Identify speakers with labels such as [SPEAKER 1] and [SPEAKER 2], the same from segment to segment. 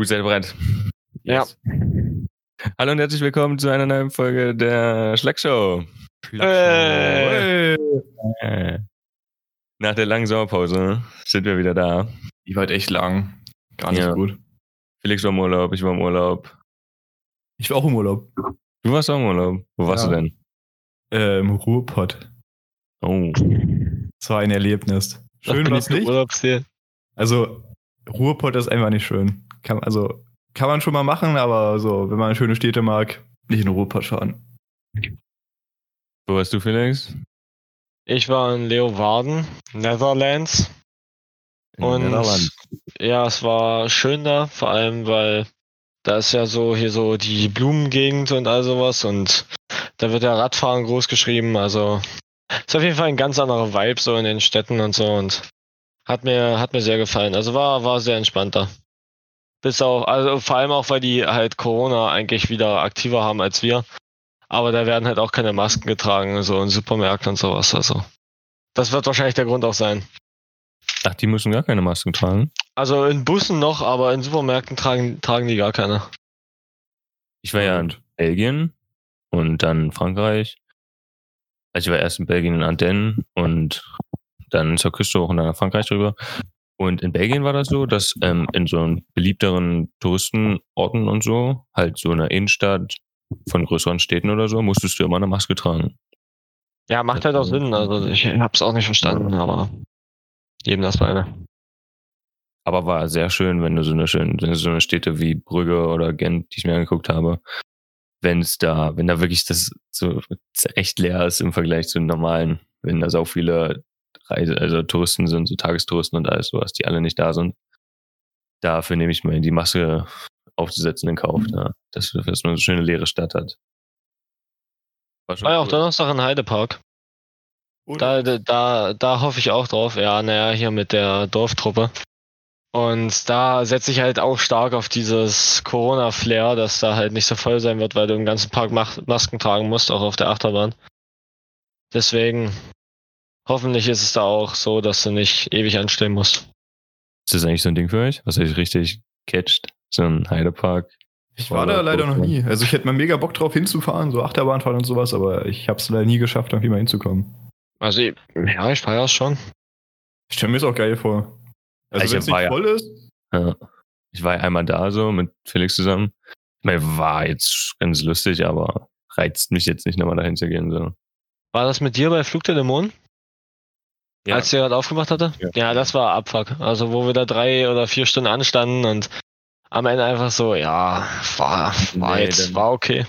[SPEAKER 1] Gut, seid ihr bereit?
[SPEAKER 2] Ja.
[SPEAKER 1] Hallo und herzlich willkommen zu einer neuen Folge der Schlagshow.
[SPEAKER 2] Hey.
[SPEAKER 1] Äh. Nach der langen Sommerpause sind wir wieder da.
[SPEAKER 2] Die war halt echt lang. Gar nicht
[SPEAKER 1] Ja.
[SPEAKER 2] gut.
[SPEAKER 1] Felix war im Urlaub, ich war im Urlaub.
[SPEAKER 2] Ich war auch im Urlaub.
[SPEAKER 1] Du warst auch im Urlaub. Wo warst
[SPEAKER 2] Ja.
[SPEAKER 1] du denn?
[SPEAKER 2] Äh, Im Ruhrpott.
[SPEAKER 1] Oh.
[SPEAKER 2] Das war ein Erlebnis. Schön war's
[SPEAKER 3] beliebte
[SPEAKER 2] nicht. Also, Ruhrpott ist einfach nicht schön. Kann, also, kann man schon mal machen, aber so, wenn man schöne Städte mag, nicht in Ruhrpott fahren.
[SPEAKER 1] Wo warst du, Felix?
[SPEAKER 3] Ich war in Leeuwarden, Netherlands.
[SPEAKER 1] In
[SPEAKER 3] Und
[SPEAKER 1] Nederland.
[SPEAKER 3] ja, es war schön da, vor allem weil da ist ja so hier so die Blumengegend und all sowas und da wird ja Radfahren groß geschrieben, also ist auf jeden Fall ein ganz anderer Vibe so in den Städten und so und hat mir, hat mir sehr gefallen. Also war, war sehr entspannter. Bis auch, also vor allem auch, weil die halt Corona eigentlich wieder aktiver haben als wir. Aber da werden halt auch keine Masken getragen, so in Supermärkten und sowas. Also das wird wahrscheinlich der Grund auch sein.
[SPEAKER 1] Ach, die müssen gar keine Masken tragen.
[SPEAKER 3] Also in Bussen noch, aber in Supermärkten tragen, tragen die gar keine.
[SPEAKER 1] Ich war ja in Belgien und dann Frankreich. Also ich war erst in Belgien in Ardennen und dann zur Küste hoch und dann nach Frankreich rüber. Und in Belgien war das so, dass ähm, in so einen beliebteren Touristenorten und so, halt so einer Innenstadt von größeren Städten oder so, musstest du immer eine Maske tragen.
[SPEAKER 3] Ja, macht halt auch Sinn. Also ich hab's auch nicht verstanden, aber jedem das meine.
[SPEAKER 1] Aber war sehr schön, wenn du so eine schöne, so eine Städte wie Brügge oder Gent, die ich mir angeguckt habe, wenn es da, wenn da wirklich das so echt leer ist im Vergleich zu den normalen, wenn da so viele Reise, also Touristen sind, so Tagestouristen und alles sowas, die alle nicht da sind. Dafür nehme ich mal die Maske aufzusetzen in Kauf, da, dass, dass man so eine schöne leere Stadt hat. War schon
[SPEAKER 3] War ja auch. Donnerstag in Heidepark. Da, da, da, hoffe ich auch drauf. Ja, naja, hier mit der Dorftruppe. Und da setze ich halt auch stark auf dieses Corona-Flair, dass da halt nicht so voll sein wird, weil du im ganzen Park Masken tragen musst, auch auf der Achterbahn. Deswegen, hoffentlich ist es da auch so, dass du nicht ewig anstehen musst.
[SPEAKER 1] Ist das eigentlich so ein Ding für euch, was euch richtig catcht? So ein Heidepark?
[SPEAKER 2] Ich war da leider noch nie. Also, ich hätte mal mega Bock drauf hinzufahren, so Achterbahnfahren und sowas, aber ich hab's leider nie geschafft, irgendwie mal hinzukommen.
[SPEAKER 3] Also, ja, ich feiere es schon.
[SPEAKER 2] Ich stelle mir es auch geil vor. Also,
[SPEAKER 1] Ich
[SPEAKER 2] wenn es
[SPEAKER 1] war
[SPEAKER 2] nicht
[SPEAKER 1] ja-
[SPEAKER 2] voll ist,
[SPEAKER 1] Ja. Ich war ja einmal da so mit Felix zusammen. Ich meine, war jetzt ganz lustig, aber reizt mich jetzt nicht nochmal dahin zu gehen. So.
[SPEAKER 3] War das mit dir bei Flug der Dämonen?
[SPEAKER 1] Ja.
[SPEAKER 3] Als der gerade aufgemacht hatte?
[SPEAKER 1] Ja.
[SPEAKER 3] das war Abfuck. Also wo wir da drei oder vier Stunden anstanden und am Ende einfach so, ja, war, war
[SPEAKER 1] Nee,
[SPEAKER 3] jetzt, war okay.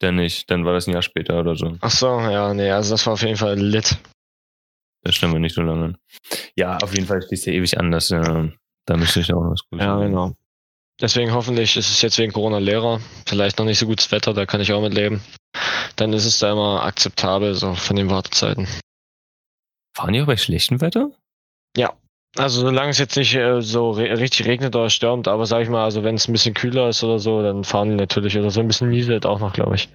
[SPEAKER 1] Dann nicht, dann war das ein Jahr später oder so.
[SPEAKER 3] Ach so, ja, nee, also das war auf jeden Fall lit.
[SPEAKER 1] Das stimmt nicht so lange. Ja, auf jeden Fall du ja ewig an, dass, äh, da müsste ich auch was Gutes
[SPEAKER 3] Ja,
[SPEAKER 1] machen.
[SPEAKER 3] genau. Deswegen hoffentlich ist es jetzt wegen Corona leerer. Vielleicht noch nicht so gutes Wetter, da kann ich auch mit leben. Dann ist es da immer akzeptabel, so von den Wartezeiten.
[SPEAKER 1] Fahren die auch bei schlechtem Wetter?
[SPEAKER 3] Also solange es jetzt nicht äh, so re richtig regnet oder stürmt, aber sag ich mal, also wenn es ein bisschen kühler ist oder so, dann fahren die natürlich oder so ein bisschen nieselt auch noch, glaube ich.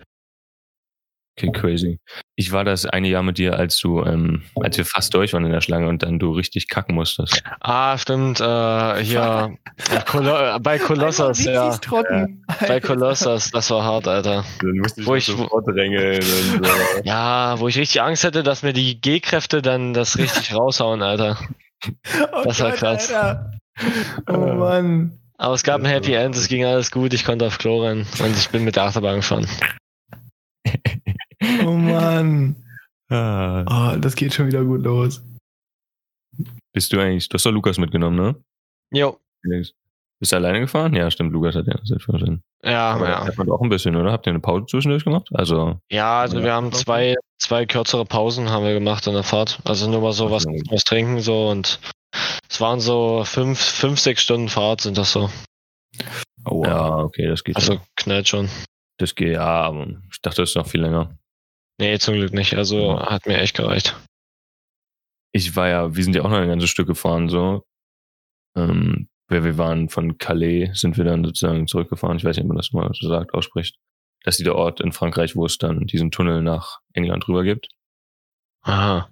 [SPEAKER 1] Okay, crazy. Ich war das eine Jahr mit dir, als du, ähm, als wir fast durch waren in der Schlange und dann du richtig kacken musstest.
[SPEAKER 3] Ah, stimmt, äh, hier äh, Kolo äh, bei Kolossos, ja.
[SPEAKER 2] Trocken.
[SPEAKER 3] Bei Kolossos, das war hart, Alter.
[SPEAKER 1] Dann musste
[SPEAKER 3] Wo ich-
[SPEAKER 1] drängeln und so.
[SPEAKER 3] Ja, wo ich richtig Angst hätte, dass mir die G-Kräfte dann das richtig raushauen, Alter.
[SPEAKER 2] Oh
[SPEAKER 3] Das war
[SPEAKER 2] Gott,
[SPEAKER 3] krass.
[SPEAKER 2] Alter. Oh Mann.
[SPEAKER 3] Aber es gab ein Happy End, es ging alles gut, ich konnte auf Klo rennen und ich bin mit der Achterbahn gefahren.
[SPEAKER 2] Oh Mann.
[SPEAKER 1] Ah.
[SPEAKER 2] Oh, das geht schon wieder gut los.
[SPEAKER 1] Bist du eigentlich, du hast doch Lukas mitgenommen, ne?
[SPEAKER 3] Jo.
[SPEAKER 1] Bist du alleine gefahren? Ja, stimmt, Lukas hat ja Selbstverständnis.
[SPEAKER 3] ja,
[SPEAKER 1] Aber
[SPEAKER 3] ja.
[SPEAKER 1] hat man auch ein bisschen, oder? Habt ihr eine Pause zwischendurch gemacht? Also,
[SPEAKER 3] Ja, also wir haben zwei, zwei kürzere Pausen haben wir gemacht in der Fahrt. Also nur mal so was, was trinken so und es waren so fünf, fünf, sechs Stunden Fahrt sind das so.
[SPEAKER 2] Oh,
[SPEAKER 1] ja, okay, das geht.
[SPEAKER 3] Also knallt schon.
[SPEAKER 1] das geht, ja, aber ich dachte, das ist noch viel länger.
[SPEAKER 3] Nee, zum Glück nicht. Also hat mir echt gereicht.
[SPEAKER 1] Ich war ja, wir sind ja auch noch ein ganzes Stück gefahren, so. Ähm, wir, wir waren von Calais, sind wir dann sozusagen zurückgefahren. Ich weiß nicht, ob man das mal so sagt, ausspricht. Das ist der Ort in Frankreich, wo es dann diesen Tunnel nach England rüber gibt.
[SPEAKER 3] Aha.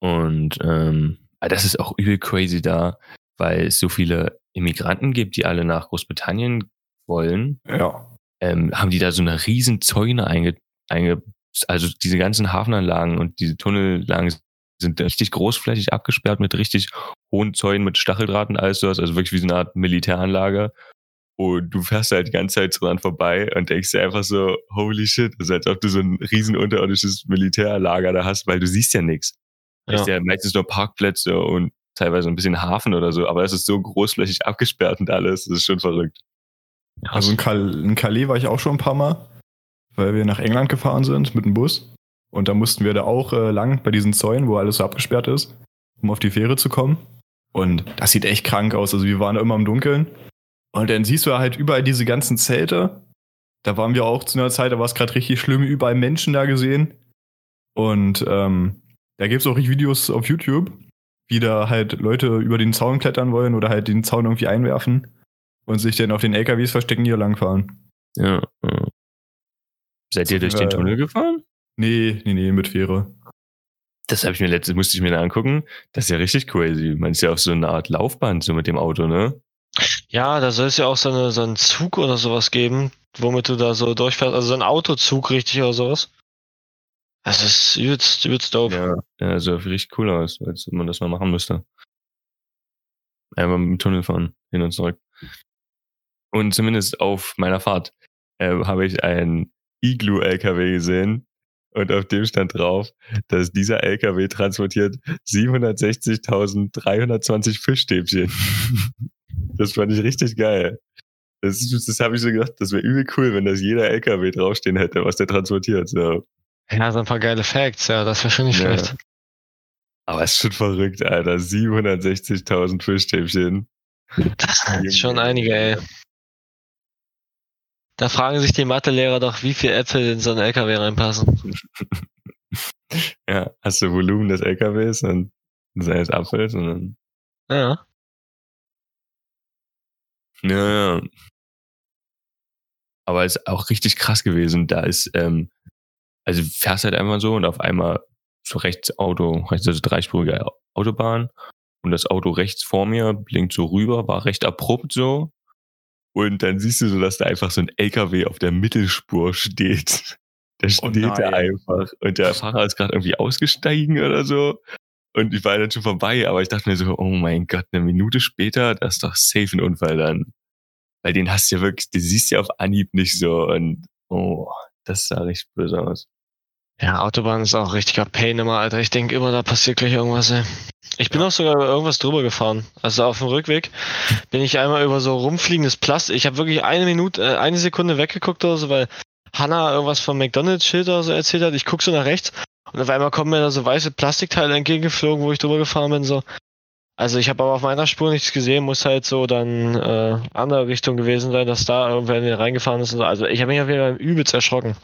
[SPEAKER 1] Und ähm, ah, das ist auch übel crazy da. weil es so viele Immigranten gibt, die alle nach Großbritannien wollen,
[SPEAKER 2] Ja.
[SPEAKER 1] ähm, haben die da so eine riesen Zäune einge, einge also diese ganzen Hafenanlagen und diese Tunnelanlagen sind richtig großflächig abgesperrt mit richtig hohen Zäunen mit Stacheldraht und alles sowas, also wirklich wie so eine Art Militäranlage. Und du fährst halt die ganze Zeit dran vorbei und denkst dir einfach so, holy shit, das ist als ob du so ein riesen unterirdisches Militärlager da hast, weil du siehst ja nichts.
[SPEAKER 3] Ja.
[SPEAKER 1] hast ja meistens nur Parkplätze und teilweise ein bisschen Hafen oder so, aber es ist so großflächig abgesperrt und alles, das ist schon verrückt.
[SPEAKER 2] Also in, Cal in Calais war ich auch schon ein paar Mal, weil wir nach England gefahren sind mit dem Bus. Und da mussten wir da auch äh, lang bei diesen Zäunen, wo alles so abgesperrt ist, um auf die Fähre zu kommen. Und das sieht echt krank aus. Also wir waren da immer im Dunkeln. Und dann siehst du halt überall diese ganzen Zelte. Da waren wir auch zu einer Zeit, da war es gerade richtig schlimm, überall Menschen da gesehen. Und ähm, da gibt es auch richtig Videos auf YouTube, wie da halt Leute über den Zaun klettern wollen oder halt den Zaun irgendwie einwerfen und sich dann auf den LKWs verstecken, die hier langfahren.
[SPEAKER 1] Ja. ja. Seid ihr durch den Tunnel gefahren?
[SPEAKER 2] Nee, nee, nee, mit Fähre.
[SPEAKER 1] Das habe ich mir letztes, musste ich mir da angucken. Das ist ja richtig crazy. Man ist ja auf so eine Art Laufband, so mit dem Auto, ne?
[SPEAKER 3] Ja, da soll es ja auch so, eine, so einen Zug oder sowas geben, womit du da so durchfährst. Also so ein Autozug richtig oder sowas. Das ist übelst, übelst dope.
[SPEAKER 1] Ja. Ja, sah richtig cool aus, als ob man das mal machen müsste. Einmal mit dem Tunnel fahren, hin und zurück. Und zumindest auf meiner Fahrt äh, habe ich einen Igloo-LKW gesehen und auf dem stand drauf, dass dieser LKW transportiert 760.320 Fischstäbchen. das fand ich richtig geil. Das, das habe ich so gedacht, das wäre übel cool, wenn das jeder LKW draufstehen hätte, was der transportiert. So.
[SPEAKER 3] Ja, so ein paar geile Facts, ja, das wäre schon nicht
[SPEAKER 1] Ja.
[SPEAKER 3] schlecht.
[SPEAKER 1] Aber es ist schon verrückt, Alter. 760.000 Fischstäbchen.
[SPEAKER 3] Das sind schon einige, ey. Da fragen sich die Mathelehrer doch, wie viel Äpfel in so einen LKW reinpassen.
[SPEAKER 1] Ja, hast du Volumen des LKWs und seines Apfels und dann.
[SPEAKER 3] Ja.
[SPEAKER 1] Ja, ja. Aber es ist auch richtig krass gewesen. Da ist, ähm, also du fährst halt einfach so und auf einmal so rechts Auto, rechts also dreispurige Autobahn und das Auto rechts vor mir blinkt so rüber, war recht abrupt so. Und dann siehst du so, dass da einfach so ein LKW auf der Mittelspur steht. Der
[SPEAKER 2] Oh
[SPEAKER 1] steht da
[SPEAKER 2] nein.
[SPEAKER 1] einfach. Und der Fahrer ist gerade irgendwie ausgestiegen oder so. Und ich war dann schon vorbei, aber ich dachte mir so, oh mein Gott, eine Minute später, das ist doch safe ein Unfall dann. Weil den hast du ja wirklich, den siehst du ja auf Anhieb nicht so. Und oh, das sah richtig böse aus.
[SPEAKER 3] Ja, Autobahn ist auch richtiger Pain immer, Alter. Ich denke immer, da passiert gleich irgendwas, ey. Ich bin auch sogar über irgendwas drüber gefahren. Also auf dem Rückweg bin ich einmal über so rumfliegendes Plastik. Ich habe wirklich eine Minute, äh, eine Sekunde weggeguckt oder so, weil Hannah irgendwas vom McDonalds-Schild oder so erzählt hat. Ich guck so nach rechts und auf einmal kommen mir da so weiße Plastikteile entgegengeflogen, wo ich drüber gefahren bin. So. Also ich habe aber auf meiner Spur nichts gesehen, muss halt so dann äh, andere Richtung gewesen sein, dass da irgendwer in den reingefahren ist. Und so. Also ich habe mich auf jeden Fall übelst erschrocken.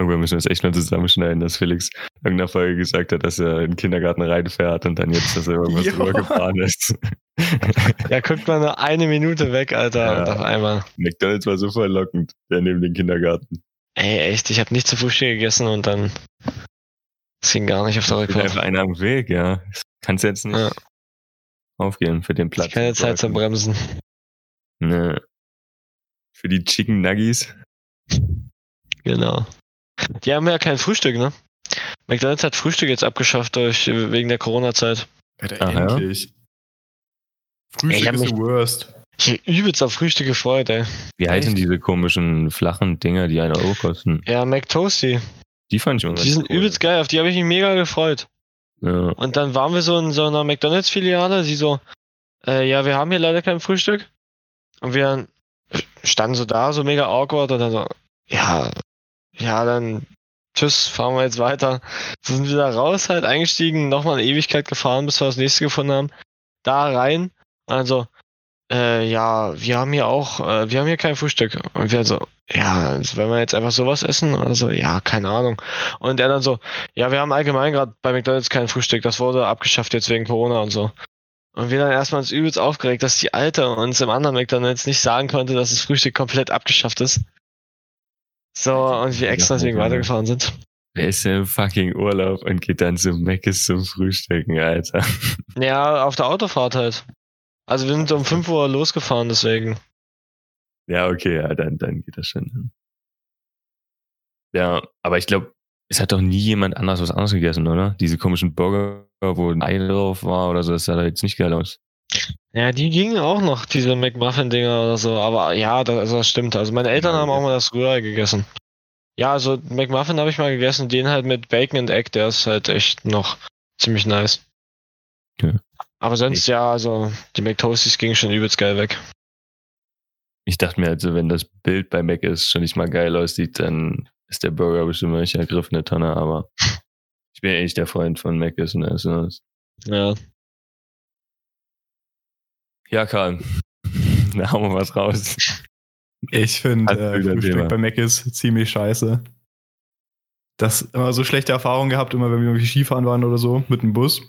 [SPEAKER 1] Irgendwann müssen wir es echt mal zusammenschneiden, dass Felix in irgendeiner Folge gesagt hat, dass er in den Kindergarten reinfährt und dann jetzt, dass er irgendwas
[SPEAKER 2] Ja.
[SPEAKER 1] drüber gefahren ist.
[SPEAKER 3] Ja, guckt mal nur eine Minute weg, Alter,
[SPEAKER 1] Ja.
[SPEAKER 3] und auf einmal.
[SPEAKER 1] McDonalds war so verlockend, der neben dem Kindergarten.
[SPEAKER 3] Ey, echt, ich habe nicht zu Frühstück gegessen und dann es ging gar nicht auf der Rückfahrt.
[SPEAKER 1] einfach einer am Weg, ja. Kannst jetzt nicht
[SPEAKER 3] Ja.
[SPEAKER 1] aufgehen für den Platz.
[SPEAKER 3] Keine Zeit zum Bremsen.
[SPEAKER 1] Ne. Für die Chicken Nuggies.
[SPEAKER 3] Genau. Die haben ja kein Frühstück, ne? McDonalds hat Frühstück jetzt abgeschafft durch, wegen der Corona-Zeit.
[SPEAKER 2] Alter,
[SPEAKER 1] Ach ja?
[SPEAKER 2] endlich. Frühstück ist
[SPEAKER 3] mich-
[SPEAKER 2] the worst.
[SPEAKER 3] Ich hab übelst auf Frühstück gefreut, ey.
[SPEAKER 1] Wie heißen diese komischen flachen Dinger, die einen Euro kosten?
[SPEAKER 3] Ja, McToasty.
[SPEAKER 1] Die fand ich immer
[SPEAKER 3] Die sind
[SPEAKER 1] cool.
[SPEAKER 3] übelst geil, auf die habe ich mich mega gefreut.
[SPEAKER 1] Ja.
[SPEAKER 3] Und dann waren wir so in so einer McDonalds-Filiale, die so, äh, ja, wir haben hier leider kein Frühstück. Und wir standen so da, so mega awkward und dann so, ja, ja, dann tschüss, fahren wir jetzt weiter. So sind wir da raus, halt eingestiegen, nochmal eine Ewigkeit gefahren, bis wir das nächste gefunden haben. Da rein, also, äh, ja, wir haben hier auch, äh, wir haben hier kein Frühstück. Und wir so, ja, wenn wir jetzt einfach sowas essen, also, ja, keine Ahnung. Und er dann so, ja, wir haben allgemein gerade bei McDonalds kein Frühstück, das wurde abgeschafft jetzt wegen Corona und so. Und wir dann erstmal uns übelst aufgeregt, dass die Alte uns im anderen McDonalds nicht sagen konnte, dass das Frühstück komplett abgeschafft ist. So, und wir extra deswegen
[SPEAKER 1] Ja.
[SPEAKER 3] weitergefahren sind.
[SPEAKER 1] Wer ist denn im fucking Urlaub und geht dann zum Meckes zum Frühstücken, Alter?
[SPEAKER 3] Ja, auf der Autofahrt halt. Also wir sind um 5 Uhr losgefahren, deswegen.
[SPEAKER 1] Ja, okay, ja, dann, dann geht das schon. Ja, aber ich glaube, es hat doch nie jemand anders was anderes gegessen, oder? Diese komischen Burger, wo ein Ei drauf war oder so, das sah da jetzt nicht geil aus.
[SPEAKER 3] Ja, die gingen auch noch, diese McMuffin-Dinger oder so. Aber ja, das, also das stimmt. Also meine Eltern haben auch mal das Rührei gegessen. Ja, also McMuffin habe ich mal gegessen, den halt mit Bacon and Egg, der ist halt echt noch ziemlich nice.
[SPEAKER 1] Ja.
[SPEAKER 3] Aber sonst ja, also die McToasties gingen schon übelst geil weg.
[SPEAKER 1] Ich dachte mir also, wenn das Bild bei Mac ist schon nicht mal geil aussieht, dann ist der Burger bestimmt eine ergriffene Tonne, aber ich bin ja echt der Freund von Mac ist und alles. und alles.
[SPEAKER 3] Ja.
[SPEAKER 1] Ja, Karl. Da hauen wir was raus.
[SPEAKER 2] Ich finde äh, Frühstück bei Mac ist ziemlich scheiße. Das immer so schlechte Erfahrungen gehabt, immer wenn wir irgendwie Skifahren waren oder so mit dem Bus.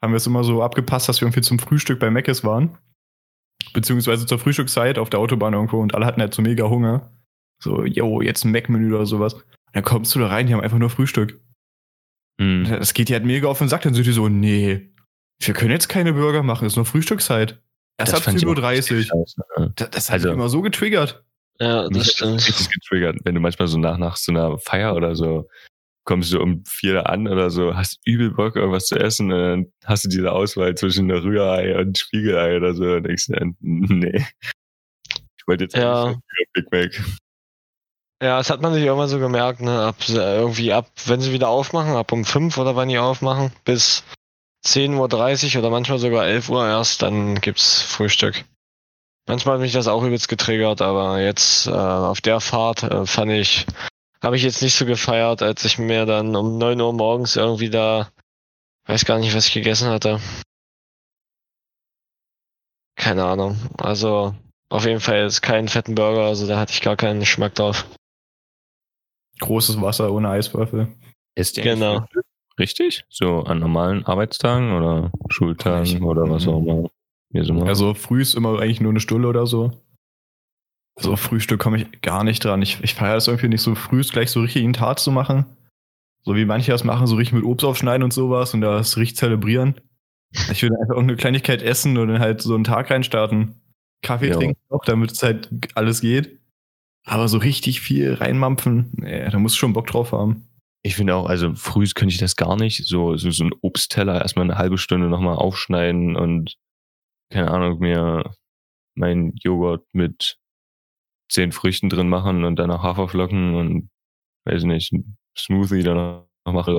[SPEAKER 2] Haben wir es immer so abgepasst, dass wir irgendwie zum Frühstück bei Mc's waren. Beziehungsweise zur Frühstückszeit auf der Autobahn irgendwo und alle hatten halt so mega Hunger. So, yo, jetzt ein Mac-Menü oder sowas. Und dann kommst du da rein, die haben einfach nur Frühstück.
[SPEAKER 1] Hm.
[SPEAKER 2] Das geht dir halt mega auf den Sack. Dann sind die so, nee, wir können jetzt keine Burger machen, ist nur Frühstückszeit. Erst ab
[SPEAKER 1] fand ich auch
[SPEAKER 2] 10.30
[SPEAKER 1] richtig
[SPEAKER 2] Uhr.
[SPEAKER 1] scheiße, ja.
[SPEAKER 2] Das, das hat
[SPEAKER 1] Also-
[SPEAKER 2] mich immer so getriggert.
[SPEAKER 3] Ja,
[SPEAKER 1] Mich
[SPEAKER 3] das
[SPEAKER 1] das
[SPEAKER 3] stimmt.
[SPEAKER 1] richtig getriggert, wenn du manchmal so nach, nach so einer Feier oder so kommst du um vier an oder so, hast übel Bock, irgendwas zu essen und dann hast du diese Auswahl zwischen einer Rührei und Spiegelei oder so und denkst dir, nee. Ich wollte jetzt
[SPEAKER 3] Ja.
[SPEAKER 1] Big Mac.
[SPEAKER 3] Ja, das hat man sich irgendwann so gemerkt, ne? Ab äh, irgendwie ab, wenn sie wieder aufmachen, ab um 5 oder wann die aufmachen, bis 10.30 Uhr oder manchmal sogar 11 Uhr erst, dann gibt's Frühstück. Manchmal hat mich das auch übelst getriggert, aber jetzt äh, auf der Fahrt äh, fand ich, habe ich jetzt nicht so gefeiert, als ich mir dann um 9 Uhr morgens irgendwie da, weiß gar nicht, was ich gegessen hatte. Keine Ahnung. Also auf jeden Fall ist kein fetten Burger, also da hatte ich gar keinen Geschmack drauf.
[SPEAKER 2] Großes Wasser ohne Eiswürfel.
[SPEAKER 1] Esst ihr
[SPEAKER 3] Genau.
[SPEAKER 1] Frühstück? Richtig? So an normalen Arbeitstagen oder Schultagen
[SPEAKER 2] Ich-
[SPEAKER 1] oder was auch
[SPEAKER 2] Mhm.
[SPEAKER 1] immer.
[SPEAKER 2] Also früh ist immer eigentlich nur eine Stunde oder so. Also Frühstück komme ich gar nicht dran. Ich, ich feiere das irgendwie nicht so früh, gleich so richtig in Tat zu machen. So wie manche das machen, so richtig mit Obst aufschneiden und sowas und das richtig zelebrieren. Ich würde einfach irgendeine Kleinigkeit essen und dann halt so einen Tag reinstarten. Kaffee
[SPEAKER 1] Ja.
[SPEAKER 2] trinken noch, damit es halt alles geht. Aber so richtig viel reinmampfen, nee, da musst du schon Bock drauf haben.
[SPEAKER 1] Ich finde auch, also früh könnte ich das gar nicht. So, so, so ein Obstteller erstmal eine halbe Stunde nochmal aufschneiden und keine Ahnung, mir meinen Joghurt mit zehn Früchten drin machen und dann noch Haferflocken und weiß nicht, ein Smoothie dann noch mache.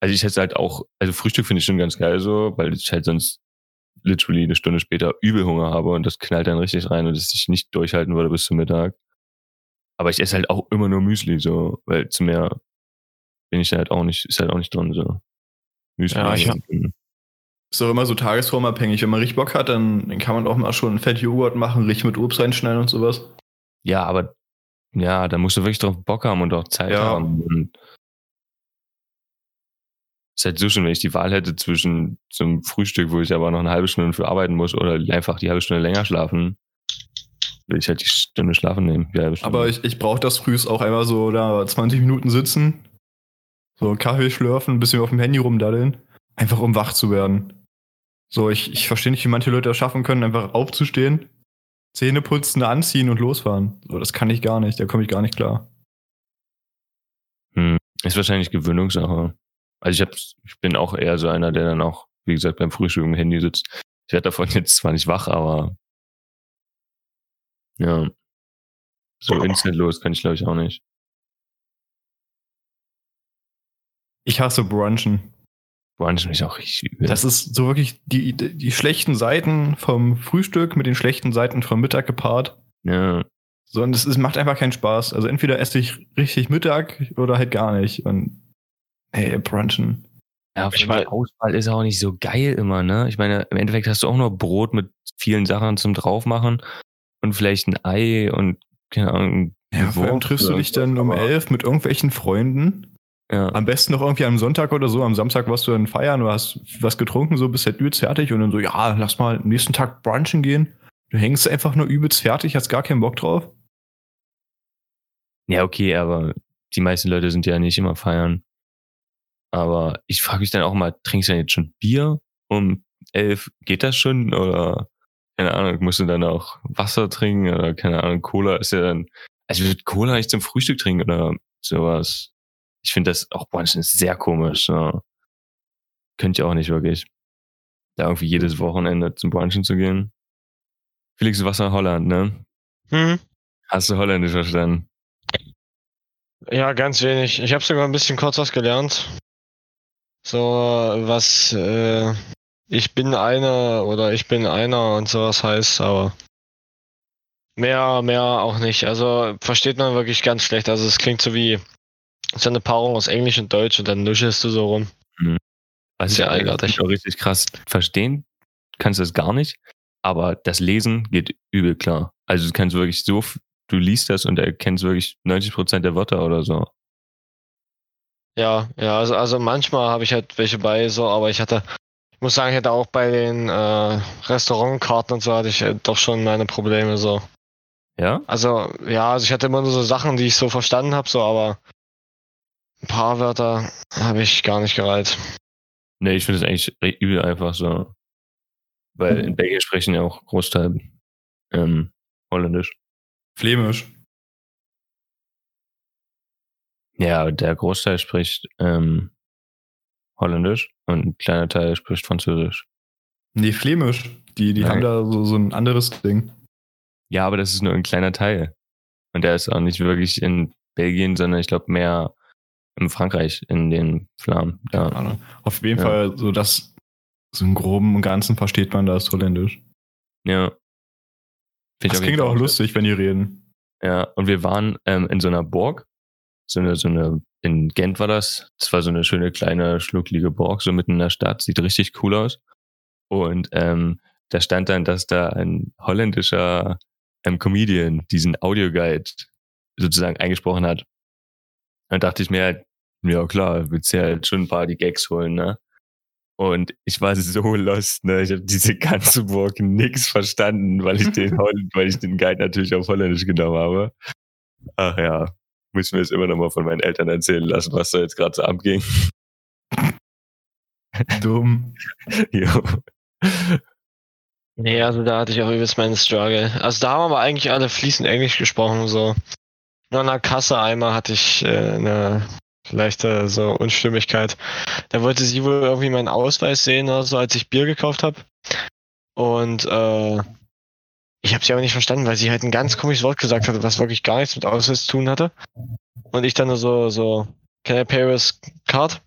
[SPEAKER 1] Also ich hätte halt auch, also Frühstück finde ich schon ganz geil so, weil ich halt sonst literally eine Stunde später übel Hunger habe und das knallt dann richtig rein und dass ich nicht durchhalten würde bis zum Mittag. Aber ich esse halt auch immer nur Müsli so, weil zu mehr bin ich halt auch nicht, ist halt auch nicht drin so. Müsli.
[SPEAKER 2] Ja, ich hab- Ist doch immer so tagesformabhängig. Wenn man richtig Bock hat, dann, dann kann man auch mal schon fett Joghurt machen, richtig mit Obst reinschneiden und sowas.
[SPEAKER 1] Ja, aber ja, da musst du wirklich drauf Bock haben und auch Zeit
[SPEAKER 2] Ja.
[SPEAKER 1] haben. Und ist halt so schön, wenn ich die Wahl hätte zwischen zum Frühstück, wo ich aber noch eine halbe Stunde für arbeiten muss, oder einfach die halbe Stunde länger schlafen, will ich halt die Stunde schlafen nehmen. Die halbe Stunde.
[SPEAKER 2] Aber ich, ich brauche das frühs auch einmal so da 20 Minuten sitzen, so Kaffee schlürfen, ein bisschen auf dem Handy rumdaddeln, einfach um wach zu werden. So, ich, ich verstehe nicht, wie manche Leute das schaffen können, einfach aufzustehen, Zähne putzen, anziehen und losfahren. So, das kann ich gar nicht, da komme ich gar nicht klar.
[SPEAKER 1] Hm, ist wahrscheinlich Gewöhnungssache. Also ich, hab, ich bin auch eher so einer, der dann auch, wie gesagt, beim Frühstück im Handy sitzt. Ich werde davon jetzt zwar nicht wach, aber ja. So instant los kann ich glaube ich auch nicht.
[SPEAKER 2] Ich hasse Brunchen.
[SPEAKER 1] Brunch mich auch richtig übel.
[SPEAKER 2] Das ist so wirklich die, die, die schlechten Seiten vom Frühstück mit den schlechten Seiten vom Mittag gepaart.
[SPEAKER 1] ja.
[SPEAKER 2] So, und es, es macht einfach keinen Spaß. Also entweder esse ich richtig Mittag oder halt gar nicht. Und hey, Brunchen.
[SPEAKER 1] Ja,
[SPEAKER 3] Ich
[SPEAKER 1] ich
[SPEAKER 3] mein-
[SPEAKER 1] die Auswahl ist auch nicht so geil immer, ne? Ich meine, im Endeffekt hast du auch nur Brot mit vielen Sachen zum draufmachen und vielleicht ein Ei und keine Ahnung.
[SPEAKER 2] Ja, vor allem triffst du dich dann um elf mit irgendwelchen Freunden.
[SPEAKER 1] Ja.
[SPEAKER 2] Am besten noch irgendwie am Sonntag oder so. Am Samstag warst du dann feiern oder hast was getrunken, so bist halt übelst fertig und dann so, ja, lass mal am nächsten Tag brunchen gehen. Du hängst einfach nur übelst fertig, hast gar keinen Bock drauf.
[SPEAKER 1] Ja, okay, aber die meisten Leute sind ja nicht immer feiern. Aber ich frage mich dann auch mal, trinkst du denn jetzt schon Bier um elf? Geht das schon? Oder keine Ahnung, musst du dann auch Wasser trinken oder keine Ahnung, Cola ist ja dann, also würde Cola nicht zum Frühstück trinken oder sowas. Ich finde das auch manchmal sehr komisch. So. Könnte ich auch nicht wirklich. Da irgendwie jedes Wochenende zum Brunchen zu gehen. Felix, du warst in Holland, ne?
[SPEAKER 3] Hm?
[SPEAKER 1] Hast du Holländisch verstanden?
[SPEAKER 3] Ja, ganz wenig. Ich habe sogar ein bisschen kurz was gelernt. So was äh, ich bin einer oder ich bin einer und sowas heißt, aber mehr, mehr auch nicht. Also versteht man wirklich ganz schlecht. Also es klingt so wie so eine Paarung aus Englisch und Deutsch und dann nuschelst du so rum.
[SPEAKER 1] Was
[SPEAKER 3] Sehr
[SPEAKER 1] ich
[SPEAKER 3] eigenartig.
[SPEAKER 1] richtig krass verstehen kannst du es gar nicht, aber das Lesen geht übel klar. Also du kannst wirklich so, du liest das und erkennst wirklich 90% der Wörter oder so.
[SPEAKER 3] Ja, ja, also, also manchmal habe ich halt welche bei, so, aber ich hatte, ich muss sagen, ich hatte auch bei den äh, Restaurantkarten und so hatte ich äh, doch schon meine Probleme so.
[SPEAKER 1] Ja?
[SPEAKER 3] Also, ja, also ich hatte immer nur so Sachen, die ich so verstanden habe, so, aber ein paar Wörter habe ich gar nicht gereiht.
[SPEAKER 1] Nee, ich finde es eigentlich übel einfach so. Weil in Belgien sprechen ja auch Großteil ähm, Holländisch.
[SPEAKER 2] Flämisch.
[SPEAKER 1] Ja, der Großteil spricht ähm, Holländisch und ein kleiner Teil spricht Französisch.
[SPEAKER 2] Nee, flämisch. Die, die
[SPEAKER 1] Nein.
[SPEAKER 2] haben da so, so ein anderes Ding.
[SPEAKER 1] Ja, aber das ist nur ein kleiner Teil. Und der ist auch nicht wirklich in Belgien, sondern ich glaube mehr in Frankreich, in den Flammen. Ja.
[SPEAKER 2] Auf jeden
[SPEAKER 1] Ja.
[SPEAKER 2] Fall, so das, so im Groben und Ganzen versteht man das Holländisch.
[SPEAKER 1] ja. Find
[SPEAKER 2] Das klingt auch lustig, wenn die reden.
[SPEAKER 1] Ja, und wir waren ähm, in so einer Burg, so eine, so eine, in Gent war das. Das war so eine schöne kleine, schnucklige Burg, so mitten in der Stadt, sieht richtig cool aus. Und ähm, da stand dann, dass da ein holländischer ähm, Comedian diesen Audioguide sozusagen eingesprochen hat. Dann dachte ich mir halt, ja klar, willst du ja halt schon ein paar die Gags holen, ne? Und ich war so lost, ne? Ich habe diese ganze Burg nix verstanden, weil ich den weil ich den Guide natürlich auf Holländisch genommen habe. Ach ja, muss mir jetzt immer noch mal von meinen Eltern erzählen lassen, was da jetzt gerade so abging.
[SPEAKER 2] Dumm.
[SPEAKER 1] jo.
[SPEAKER 3] Nee, also da hatte ich auch übelst meinen Struggle. Also da haben aber eigentlich alle fließend Englisch gesprochen, so. Nur an der Kasse einmal hatte ich äh, eine leichte so Unstimmigkeit. Da wollte sie wohl irgendwie meinen Ausweis sehen oder so, als ich Bier gekauft habe. Und äh, ich habe sie aber nicht verstanden, weil sie halt ein ganz komisches Wort gesagt hatte, was wirklich gar nichts mit Ausweis zu tun hatte. Und ich dann nur so, so, can I pay with card?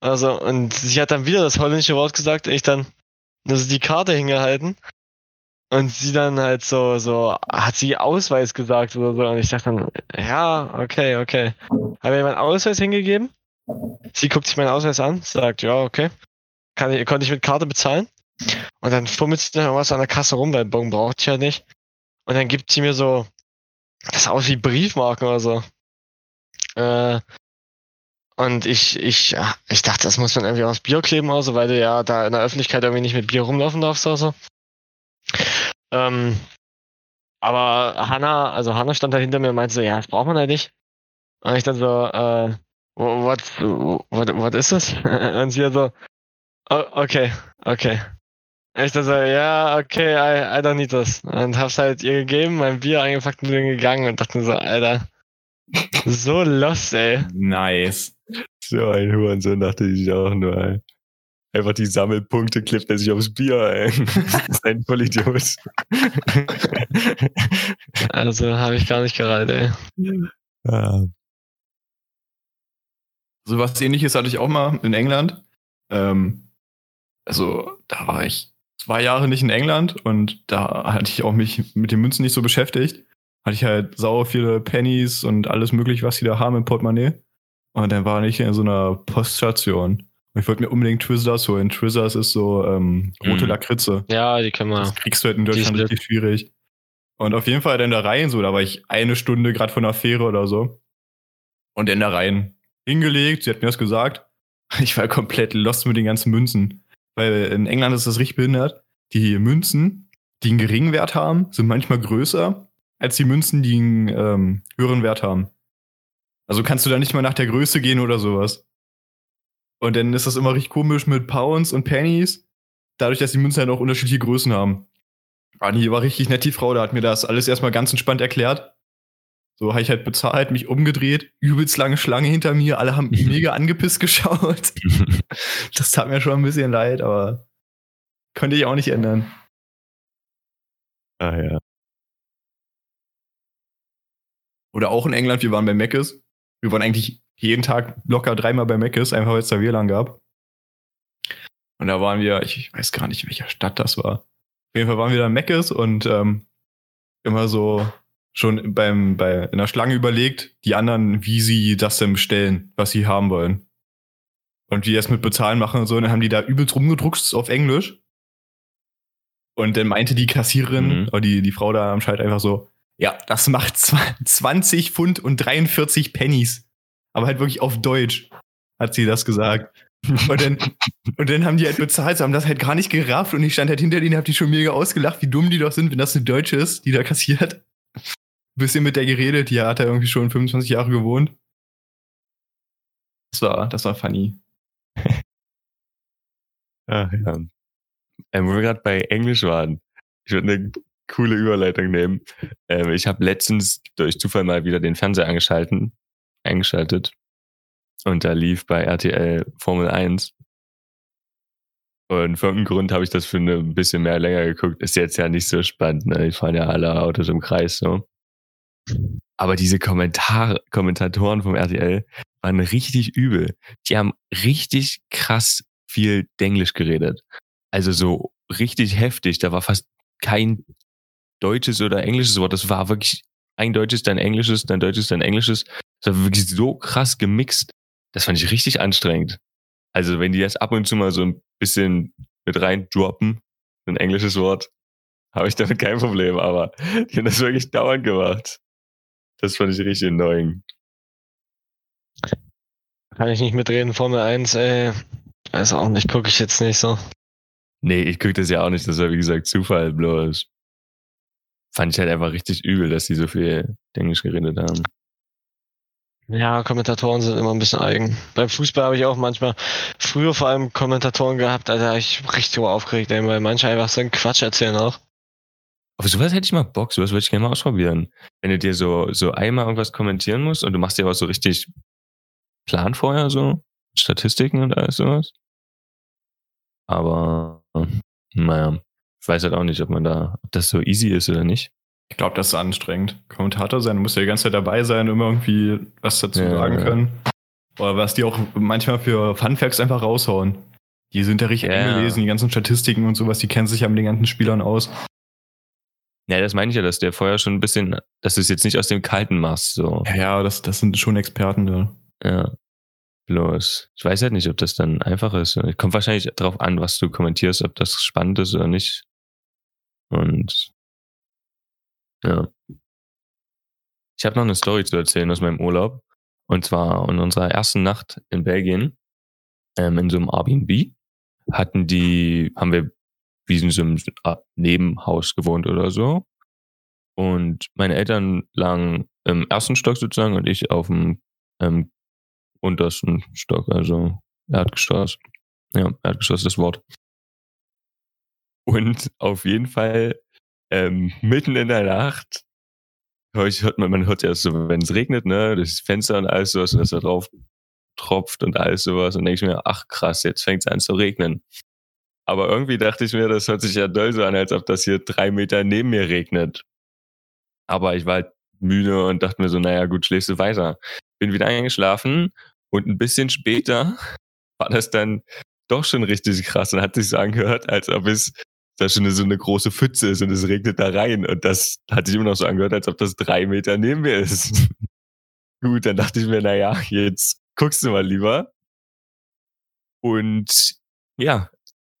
[SPEAKER 3] Also, und sie hat dann wieder das holländische Wort gesagt ich dann nur so die Karte hingehalten. Und sie dann halt so, so, hat sie Ausweis gesagt oder so. Und ich dachte dann, ja, okay, okay. Habe meinen Ausweis hingegeben. Sie guckt sich meinen Ausweis an, sagt, ja, okay. Kann ich, konnte ich mit Karte bezahlen. Und dann fummelt sie dann was an der Kasse rum, weil Bon braucht ich halt nicht. Und dann gibt sie mir so, das aus wie Briefmarken oder so. Äh, und ich, ich, ich dachte, das muss man irgendwie aufs Bier kleben oder so, weil du ja da in der Öffentlichkeit irgendwie nicht mit Bier rumlaufen darfst oder so. Ähm, aber Hanna, also Hanna stand da hinter mir und meinte so, ja, das braucht man halt nicht. Und ich dann so, äh, what, what, what is this? Und sie so, oh, okay, okay. Und ich dann so, ja, okay, I, I don't need this. Und hab's halt ihr gegeben, mein Bier eingepackt und bin gegangen und dachte so, Alter, so lost, ey.
[SPEAKER 2] Nice.
[SPEAKER 1] So ein Hurensohn dachte ich auch nur, ey. Einfach die Sammelpunkte klippt er sich aufs Bier, ey. Das ist ein Vollidiot.
[SPEAKER 3] Also habe ich gar nicht gereiht, ey.
[SPEAKER 1] ja.
[SPEAKER 2] So was ähnliches hatte ich auch mal in England. Ähm, also, da war ich zwei Jahre nicht in England und da hatte ich auch mich mit den Münzen nicht so beschäftigt. Hatte ich halt sauer viele Pennies und alles mögliche, was die da haben im Portemonnaie. Und dann war ich in so einer Poststation. Ich wollte mir unbedingt Twizzlers holen. Twizzlers ist so ähm, rote
[SPEAKER 1] Mhm.
[SPEAKER 2] Lakritze.
[SPEAKER 3] Ja, die können wir.
[SPEAKER 2] Das kriegst du halt in Deutschland richtig schwierig. Und auf jeden Fall dann da rein, so, da war ich eine Stunde gerade von der Fähre oder so. Und dann da rein. Hingelegt, sie hat mir das gesagt. Ich war komplett lost mit den ganzen Münzen. Weil in England ist das richtig behindert. Die Münzen, die einen geringen Wert haben, sind manchmal größer als die Münzen, die einen ähm, höheren Wert haben. Also kannst du da nicht mal nach der Größe gehen oder sowas. Und dann ist das immer richtig komisch mit Pounds und Pennies, dadurch, dass die Münzen halt auch unterschiedliche Größen haben. Anni war richtig nett, die Frau, da hat mir das alles erstmal ganz entspannt erklärt. So habe ich halt bezahlt, mich umgedreht, übelst lange Schlange hinter mir, alle haben mega angepisst geschaut. das tat mir schon ein bisschen leid, aber konnte ich auch nicht ändern.
[SPEAKER 1] Ah ja.
[SPEAKER 2] Oder auch in England, wir waren bei Mc's. Wir waren eigentlich jeden Tag locker dreimal bei Mc's, einfach weil es da WLAN gab. Und da waren wir, ich weiß gar nicht, in welcher Stadt das war. Auf jeden Fall waren wir da in Mc's und ähm, immer so schon beim, bei, in der Schlange überlegt, die anderen, wie sie das denn bestellen, was sie haben wollen. Und wie das mit Bezahlen machen und so, und dann haben die da übelst rumgedruckt auf Englisch. Und dann meinte die Kassiererin,
[SPEAKER 1] Mhm.
[SPEAKER 2] oder die, die Frau da am Schalter einfach so, ja, das macht zwa- 20 Pfund und 43 Pennies. Aber halt wirklich auf Deutsch, hat sie das gesagt. Und dann, und dann haben die halt bezahlt, sie haben das halt gar nicht gerafft und ich stand halt hinter denen, hab die schon mega ausgelacht, wie dumm die doch sind, wenn das eine Deutsche ist, die da kassiert. Bisschen mit der geredet, die hat da irgendwie schon 25 Jahre gewohnt. Das war, das war funny.
[SPEAKER 1] Ach ja. Ähm, wo wir gerade bei Englisch waren, ich würde eine coole Überleitung nehmen. Ähm, ich habe letztens durch Zufall mal wieder den Fernseher angeschalten, eingeschaltet. Und da lief bei RTL Formel 1. Und für irgendeinen Grund habe ich das für ein bisschen mehr länger geguckt. Ist jetzt ja nicht so spannend, ne? Die fahren ja alle Autos im Kreis so. Aber diese Kommentare, Kommentatoren vom RTL waren richtig übel. Die haben richtig krass viel Denglisch geredet. Also so richtig heftig. Da war fast kein deutsches oder englisches Wort. Das war wirklich ein deutsches, dann englisches, dann deutsches, dann englisches. Das war wirklich so krass gemixt. Das fand ich richtig anstrengend. Also wenn die jetzt ab und zu mal so ein bisschen mit rein droppen, ein englisches Wort, habe ich damit kein Problem. Aber die haben das wirklich dauernd gemacht. Das fand ich richtig annoying.
[SPEAKER 3] Kann ich nicht mitreden, Formel 1, ey. Weiß auch nicht, gucke ich jetzt nicht so.
[SPEAKER 1] Nee, ich gucke das ja auch nicht. Das war wie gesagt Zufall bloß. Fand ich halt einfach richtig übel, dass die so viel Englisch geredet haben.
[SPEAKER 3] Ja, Kommentatoren sind immer ein bisschen eigen. Beim Fußball habe ich auch manchmal früher vor allem Kommentatoren gehabt, Alter, hab ich richtig aufgeregt, ey, weil manche einfach so einen Quatsch erzählen auch.
[SPEAKER 1] Auf sowas hätte ich mal Bock, sowas würde ich gerne mal ausprobieren. Wenn du dir so, so einmal irgendwas kommentieren musst und du machst dir was so richtig Plan vorher, so Statistiken und alles sowas. Aber, naja, ich weiß halt auch nicht, ob man da, ob das so easy ist oder nicht.
[SPEAKER 2] Ich glaube, das ist anstrengend. Kommentator sein, du musst ja die ganze Zeit dabei sein, immer irgendwie was dazu
[SPEAKER 1] Ja,
[SPEAKER 2] sagen
[SPEAKER 1] ja.
[SPEAKER 2] können. Oder was die auch manchmal für Funfacts einfach raushauen. Die sind ja richtig
[SPEAKER 1] Ja.
[SPEAKER 2] eng gelesen, die ganzen Statistiken und sowas, die kennen sich ja mit den ganzen Spielern aus.
[SPEAKER 1] Ja, das meine ich ja, dass der vorher schon ein bisschen, dass du es jetzt nicht aus dem Kalten machst, so.
[SPEAKER 2] Ja, ja, das, das sind schon Experten da.
[SPEAKER 1] Ja. Bloß, ich weiß halt nicht, ob das dann einfach ist. Kommt wahrscheinlich drauf an, was du kommentierst, ob das spannend ist oder nicht. Und ja. Ich habe noch eine Story zu erzählen aus meinem Urlaub. Und zwar in unserer ersten Nacht in Belgien, ähm, in so einem Airbnb, hatten die, haben wir wie in so einem Nebenhaus gewohnt oder so. Und meine Eltern lagen im ersten Stock sozusagen und ich auf dem ähm, untersten Stock, also Erdgeschoss. Ja, Erdgeschoss ist das Wort. Und auf jeden Fall ähm, mitten in der Nacht ich, hört man, man hört ja so, wenn es regnet, ne, das Fenster und alles sowas und das da drauf tropft und alles sowas und denke ich mir, ach krass, jetzt fängt es an zu regnen. Aber irgendwie dachte ich mir, das hört sich ja doll so an, als ob das hier drei Meter neben mir regnet. Aber ich war halt müde und dachte mir so, naja, gut, schläfst du weiter. Bin wieder eingeschlafen und ein bisschen später war das dann doch schon richtig krass und hat sich so angehört, als ob es da schon so eine große Pfütze ist und es regnet da rein. Und das hat sich immer noch so angehört, als ob das drei Meter neben mir ist. Gut, dann dachte ich mir, naja, jetzt guckst du mal lieber. Und ja,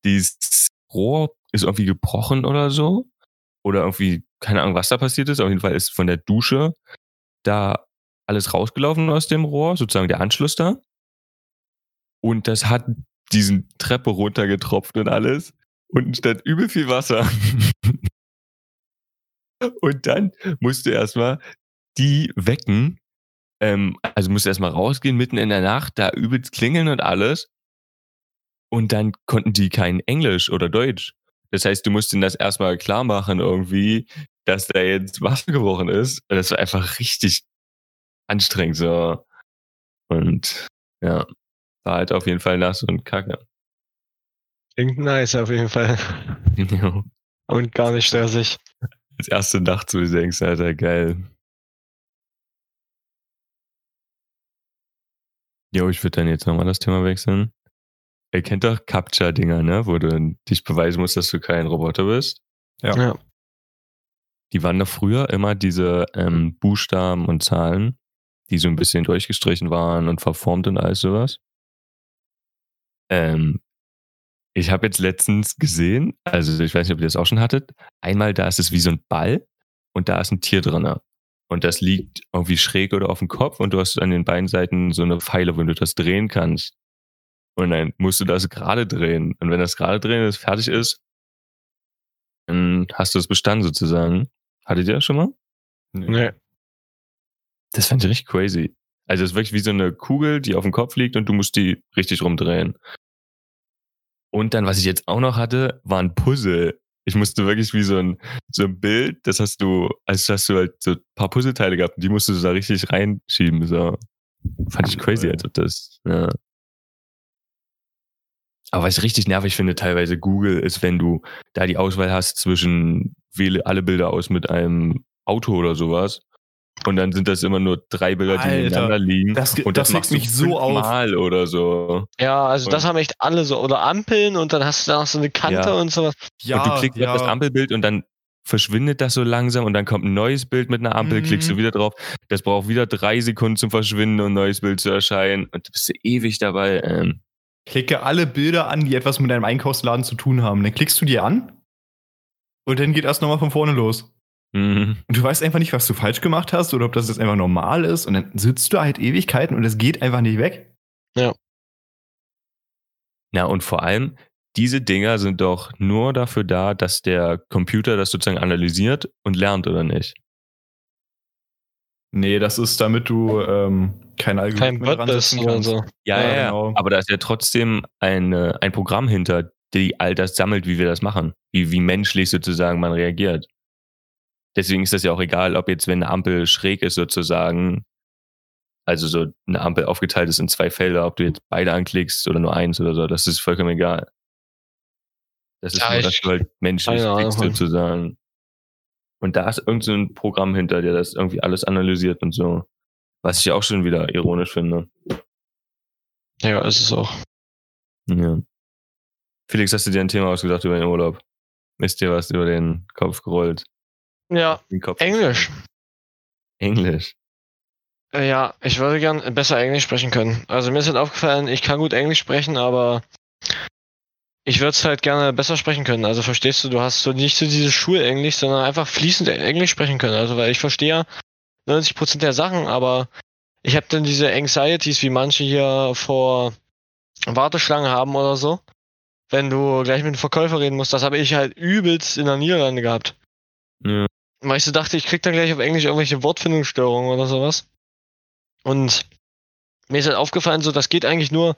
[SPEAKER 1] dieses Rohr ist irgendwie gebrochen oder so. Oder irgendwie, keine Ahnung, was da passiert ist. Auf jeden Fall ist von der Dusche da alles rausgelaufen aus dem Rohr, sozusagen der Anschluss da. Und das hat diesen Treppe runtergetropft und alles. Unten stand übel viel Wasser. und dann musste erstmal die wecken. Ähm, also musste erstmal rausgehen mitten in der Nacht, da übelst klingeln und alles. Und dann konnten die kein Englisch oder Deutsch. Das heißt, du musst ihnen das erstmal klar machen irgendwie, dass da jetzt Wasser gebrochen ist. Das war einfach richtig anstrengend so. Und ja, war halt auf jeden Fall nass und kacke.
[SPEAKER 3] Klingt nice auf jeden Fall.
[SPEAKER 1] Ja.
[SPEAKER 3] Und gar nicht stressig.
[SPEAKER 1] Als erste Nacht so denkst, Alter, geil. Jo, ich würde dann jetzt nochmal das Thema wechseln. Ihr kennt doch Captcha-Dinger, ne? Wo du dich beweisen musst, dass du kein Roboter bist.
[SPEAKER 2] Ja.
[SPEAKER 3] Ja.
[SPEAKER 1] Die waren doch früher immer diese ähm, Buchstaben und Zahlen, die so ein bisschen durchgestrichen waren und verformt und alles sowas. Ähm, ich habe jetzt letztens gesehen, also ich weiß nicht, ob ihr das auch schon hattet, einmal da ist es wie so ein Ball und da ist ein Tier drin. Und das liegt irgendwie schräg oder auf dem Kopf und du hast an den beiden Seiten so eine Pfeile, wo du das drehen kannst. Und dann musst du das gerade drehen. Und wenn das gerade drehen ist, fertig ist, dann hast du es bestanden sozusagen. Hattet ihr das schon mal?
[SPEAKER 3] Nee.
[SPEAKER 1] Das fand ich richtig crazy. Also es ist wirklich wie so eine Kugel, die auf dem Kopf liegt und du musst die richtig rumdrehen. Und dann, was ich jetzt auch noch hatte, war ein Puzzle. Ich musste wirklich wie so ein, so ein Bild, das hast du, also hast du halt so ein paar Puzzleteile gehabt, die musst du da richtig reinschieben. So. Fand ich crazy, also das, ja. Aber was ich richtig nervig finde, teilweise Google, ist, wenn du da die Auswahl hast zwischen wähle alle Bilder aus mit einem Auto oder sowas. Und dann sind das immer nur drei Bilder, die
[SPEAKER 2] Alter,
[SPEAKER 1] nebeneinander liegen.
[SPEAKER 2] das
[SPEAKER 1] und
[SPEAKER 2] das
[SPEAKER 1] das, du
[SPEAKER 2] mich so auf.
[SPEAKER 1] Mal oder so.
[SPEAKER 3] Ja, also das
[SPEAKER 1] Und-
[SPEAKER 3] haben echt alle so. Oder Ampeln und dann hast du da noch so eine Kante
[SPEAKER 1] Ja.
[SPEAKER 3] und sowas.
[SPEAKER 2] Ja,
[SPEAKER 1] und du klickst
[SPEAKER 2] ja.
[SPEAKER 1] auf das Ampelbild und dann verschwindet das so langsam und dann kommt ein neues Bild mit einer Ampel,
[SPEAKER 2] Mhm.
[SPEAKER 1] klickst du wieder drauf. Das braucht wieder drei Sekunden zum Verschwinden und ein neues Bild zu erscheinen. Und du bist du ewig dabei. Ähm,
[SPEAKER 2] Klicke alle Bilder an, die etwas mit deinem Einkaufsladen zu tun haben. Dann klickst du die an und dann geht erst nochmal von vorne los.
[SPEAKER 1] Mhm.
[SPEAKER 2] Und du weißt einfach nicht, was du falsch gemacht hast oder ob das jetzt einfach normal ist. Und dann sitzt du halt Ewigkeiten und es geht einfach nicht weg.
[SPEAKER 1] Ja, und vor allem, diese Dinger sind doch nur dafür da, dass der Computer das sozusagen analysiert und lernt, oder nicht?
[SPEAKER 2] Nee, das ist, damit du ähm, kein Algorithmus
[SPEAKER 3] Kein Bot bist oder so.
[SPEAKER 1] Ja,
[SPEAKER 2] Ja,
[SPEAKER 1] ja, ja.
[SPEAKER 2] genau.
[SPEAKER 1] Aber da ist ja trotzdem eine, ein Programm hinter, die all das sammelt, wie wir das machen. Wie, wie menschlich sozusagen man reagiert. Deswegen ist das ja auch egal, ob jetzt, wenn eine Ampel schräg ist sozusagen, also so eine Ampel aufgeteilt ist in zwei Felder, ob du jetzt beide anklickst oder nur eins oder so, das ist vollkommen egal. Das ist
[SPEAKER 3] Ja,
[SPEAKER 1] nur, dass du halt menschlich klickst sozusagen. Und da ist irgend so ein Programm hinter, der das irgendwie alles analysiert und so. Was ich auch schon wieder ironisch finde.
[SPEAKER 3] Ja, ist es auch.
[SPEAKER 1] Ja. Felix, hast du dir ein Thema ausgedacht über den Urlaub? Ist dir was über den Kopf gerollt?
[SPEAKER 3] Ja, Englisch.
[SPEAKER 1] Englisch.
[SPEAKER 3] Äh, Ja, ich würde gern besser Englisch sprechen können. Also mir ist halt aufgefallen, ich kann gut Englisch sprechen, aber ich würde es halt gerne besser sprechen können. Also verstehst du, du hast so nicht so dieses Schulenglisch, sondern einfach fließend Englisch sprechen können. Also weil ich verstehe 90% der Sachen, aber ich habe dann diese Anxieties, wie manche hier vor Warteschlangen haben oder so. Wenn du gleich mit einem Verkäufer reden musst, das habe ich halt übelst in der Niederlande gehabt.
[SPEAKER 1] Ja.
[SPEAKER 3] Weil ich so dachte, ich krieg dann gleich auf Englisch irgendwelche Wortfindungsstörungen oder sowas. Und mir ist halt aufgefallen, so, das geht eigentlich nur,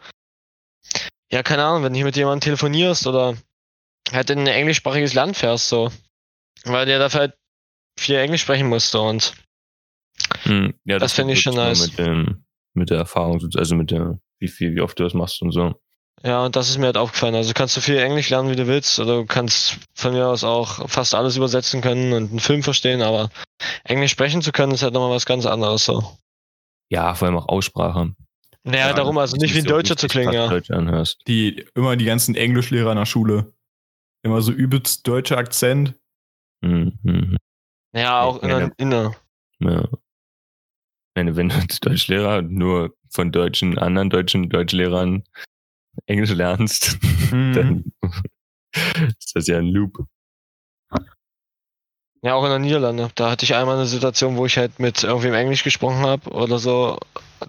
[SPEAKER 3] ja, keine Ahnung, wenn du mit jemandem telefonierst oder halt in ein englischsprachiges Land fährst, so. Weil der dafür halt viel Englisch sprechen musste und
[SPEAKER 1] Hm, ja,
[SPEAKER 3] Das find
[SPEAKER 1] hat
[SPEAKER 3] ich schon nice.
[SPEAKER 1] Mit, dem, mit der Erfahrung, also mit der, wie viel, wie oft du das machst und so.
[SPEAKER 3] Ja, und das ist mir halt aufgefallen. Also kannst du viel Englisch lernen, wie du willst, oder du kannst von mir aus auch fast alles übersetzen können und einen Film verstehen, aber Englisch sprechen zu können, ist halt nochmal was ganz anderes, so.
[SPEAKER 1] Ja, vor allem auch Aussprache.
[SPEAKER 3] Naja, darum, also nicht wie ein
[SPEAKER 1] so
[SPEAKER 3] Deutscher zu klingen, ja.
[SPEAKER 1] Deutsch anhörst.
[SPEAKER 2] Die, immer die ganzen Englischlehrer in der Schule. Immer so übelst deutscher Akzent.
[SPEAKER 1] Mhm, mhm.
[SPEAKER 3] Ja, auch in der, in der
[SPEAKER 1] Ja. Ich meine, wenn du als Deutschlehrer nur von deutschen, anderen deutschen Deutschlehrern Englisch lernst,
[SPEAKER 2] Mhm.
[SPEAKER 1] dann ist das ja ein Loop.
[SPEAKER 3] Ja, auch in der Niederlande. Da hatte ich einmal eine Situation, wo ich halt mit irgendwem Englisch gesprochen habe oder so.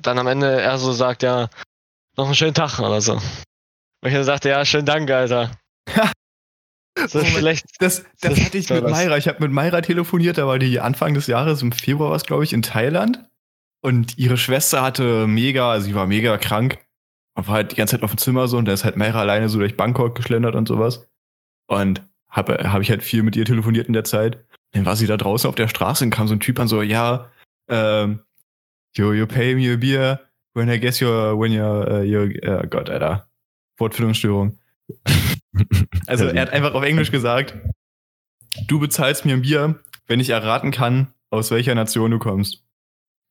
[SPEAKER 3] Dann am Ende er so sagt, ja, noch einen schönen Tag oder so. Und ich dann sagte, ja, schönen Dank, Alter. so schlecht.
[SPEAKER 2] Das, das
[SPEAKER 3] Das
[SPEAKER 2] hatte ich mit. Mayra. Ich habe mit Mayra telefoniert, da war die Anfang des Jahres, im Februar war es, glaube ich, in Thailand. Und ihre Schwester hatte mega, also sie war mega krank. Und war halt die ganze Zeit auf dem Zimmer so und da ist halt Mayra alleine so durch Bangkok geschlendert und sowas. Und habe hab ich halt viel mit ihr telefoniert in der Zeit. Dann war sie da draußen auf der Straße und kam so ein Typ an so, ja, ähm, you, you pay me a beer when I guess you're, when you're, uh, you're, uh, Gott, Alter. Wortfindungsstörung. Also er hat einfach auf Englisch gesagt, du bezahlst mir ein Bier, wenn ich erraten kann, aus welcher Nation du kommst.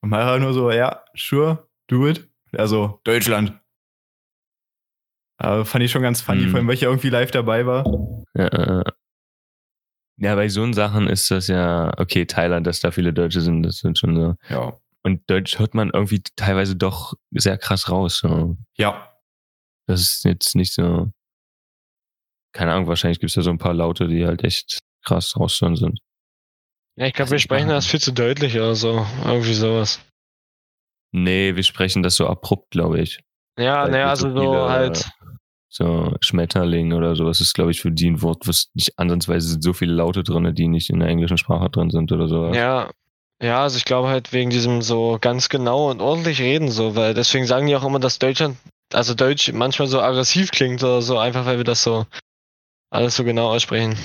[SPEAKER 2] Und Mara nur so, ja, sure, do it. Also, Deutschland. Aber fand ich schon ganz funny,
[SPEAKER 1] Mhm.
[SPEAKER 2] vor allem, weil ich ja irgendwie live dabei war.
[SPEAKER 1] Ja, äh, ja, bei so Sachen ist das ja, okay, Thailand, dass da viele Deutsche sind, das sind schon so.
[SPEAKER 2] Ja.
[SPEAKER 1] Und Deutsch hört man irgendwie teilweise doch sehr krass raus. So.
[SPEAKER 2] Ja.
[SPEAKER 1] Das ist jetzt nicht so. Keine Ahnung, wahrscheinlich gibt es da so ein paar Laute, die halt echt krass rauszuhören sind.
[SPEAKER 3] Ja, ich glaube, wir sprechen das viel zu deutlich oder so. Irgendwie sowas.
[SPEAKER 1] Nee, wir sprechen das so abrupt, glaube ich.
[SPEAKER 3] Ja, naja,
[SPEAKER 1] wir
[SPEAKER 3] also
[SPEAKER 1] so
[SPEAKER 3] halt.
[SPEAKER 1] So Schmetterling oder sowas ist, glaube ich, für die ein Wort, was nicht ansatzweise sind so viele Laute drin, die nicht in der englischen Sprache drin sind oder sowas.
[SPEAKER 3] Ja. Ja, also ich glaube halt wegen diesem so ganz genau und ordentlich reden so, weil deswegen sagen die auch immer, dass Deutschland, also Deutsch manchmal so aggressiv klingt oder so, einfach weil wir das so alles so genau aussprechen.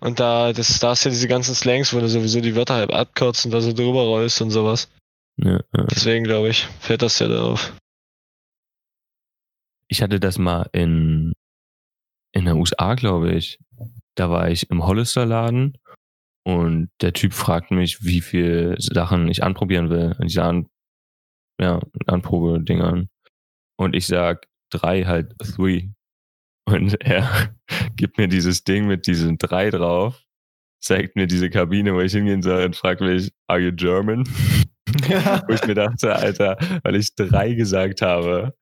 [SPEAKER 3] Und da, das, da ist ja diese ganzen Slangs, wo du sowieso die Wörter halb abkürzt und da so drüber rollst und sowas.
[SPEAKER 1] Ja, ja.
[SPEAKER 3] Deswegen glaube ich, fällt das ja darauf.
[SPEAKER 1] Ich hatte das mal in, in der USA, glaube ich. Da war ich im Hollister-Laden und der Typ fragt mich, wie viele Sachen ich anprobieren will. Und ich sage, ja, Anprobe-Dingern. Und ich sag drei halt three. Und er gibt mir dieses Ding mit diesen drei drauf, zeigt mir diese Kabine, wo ich hingehen soll und fragt mich, are you German? wo ich mir dachte, Alter, weil ich drei gesagt habe,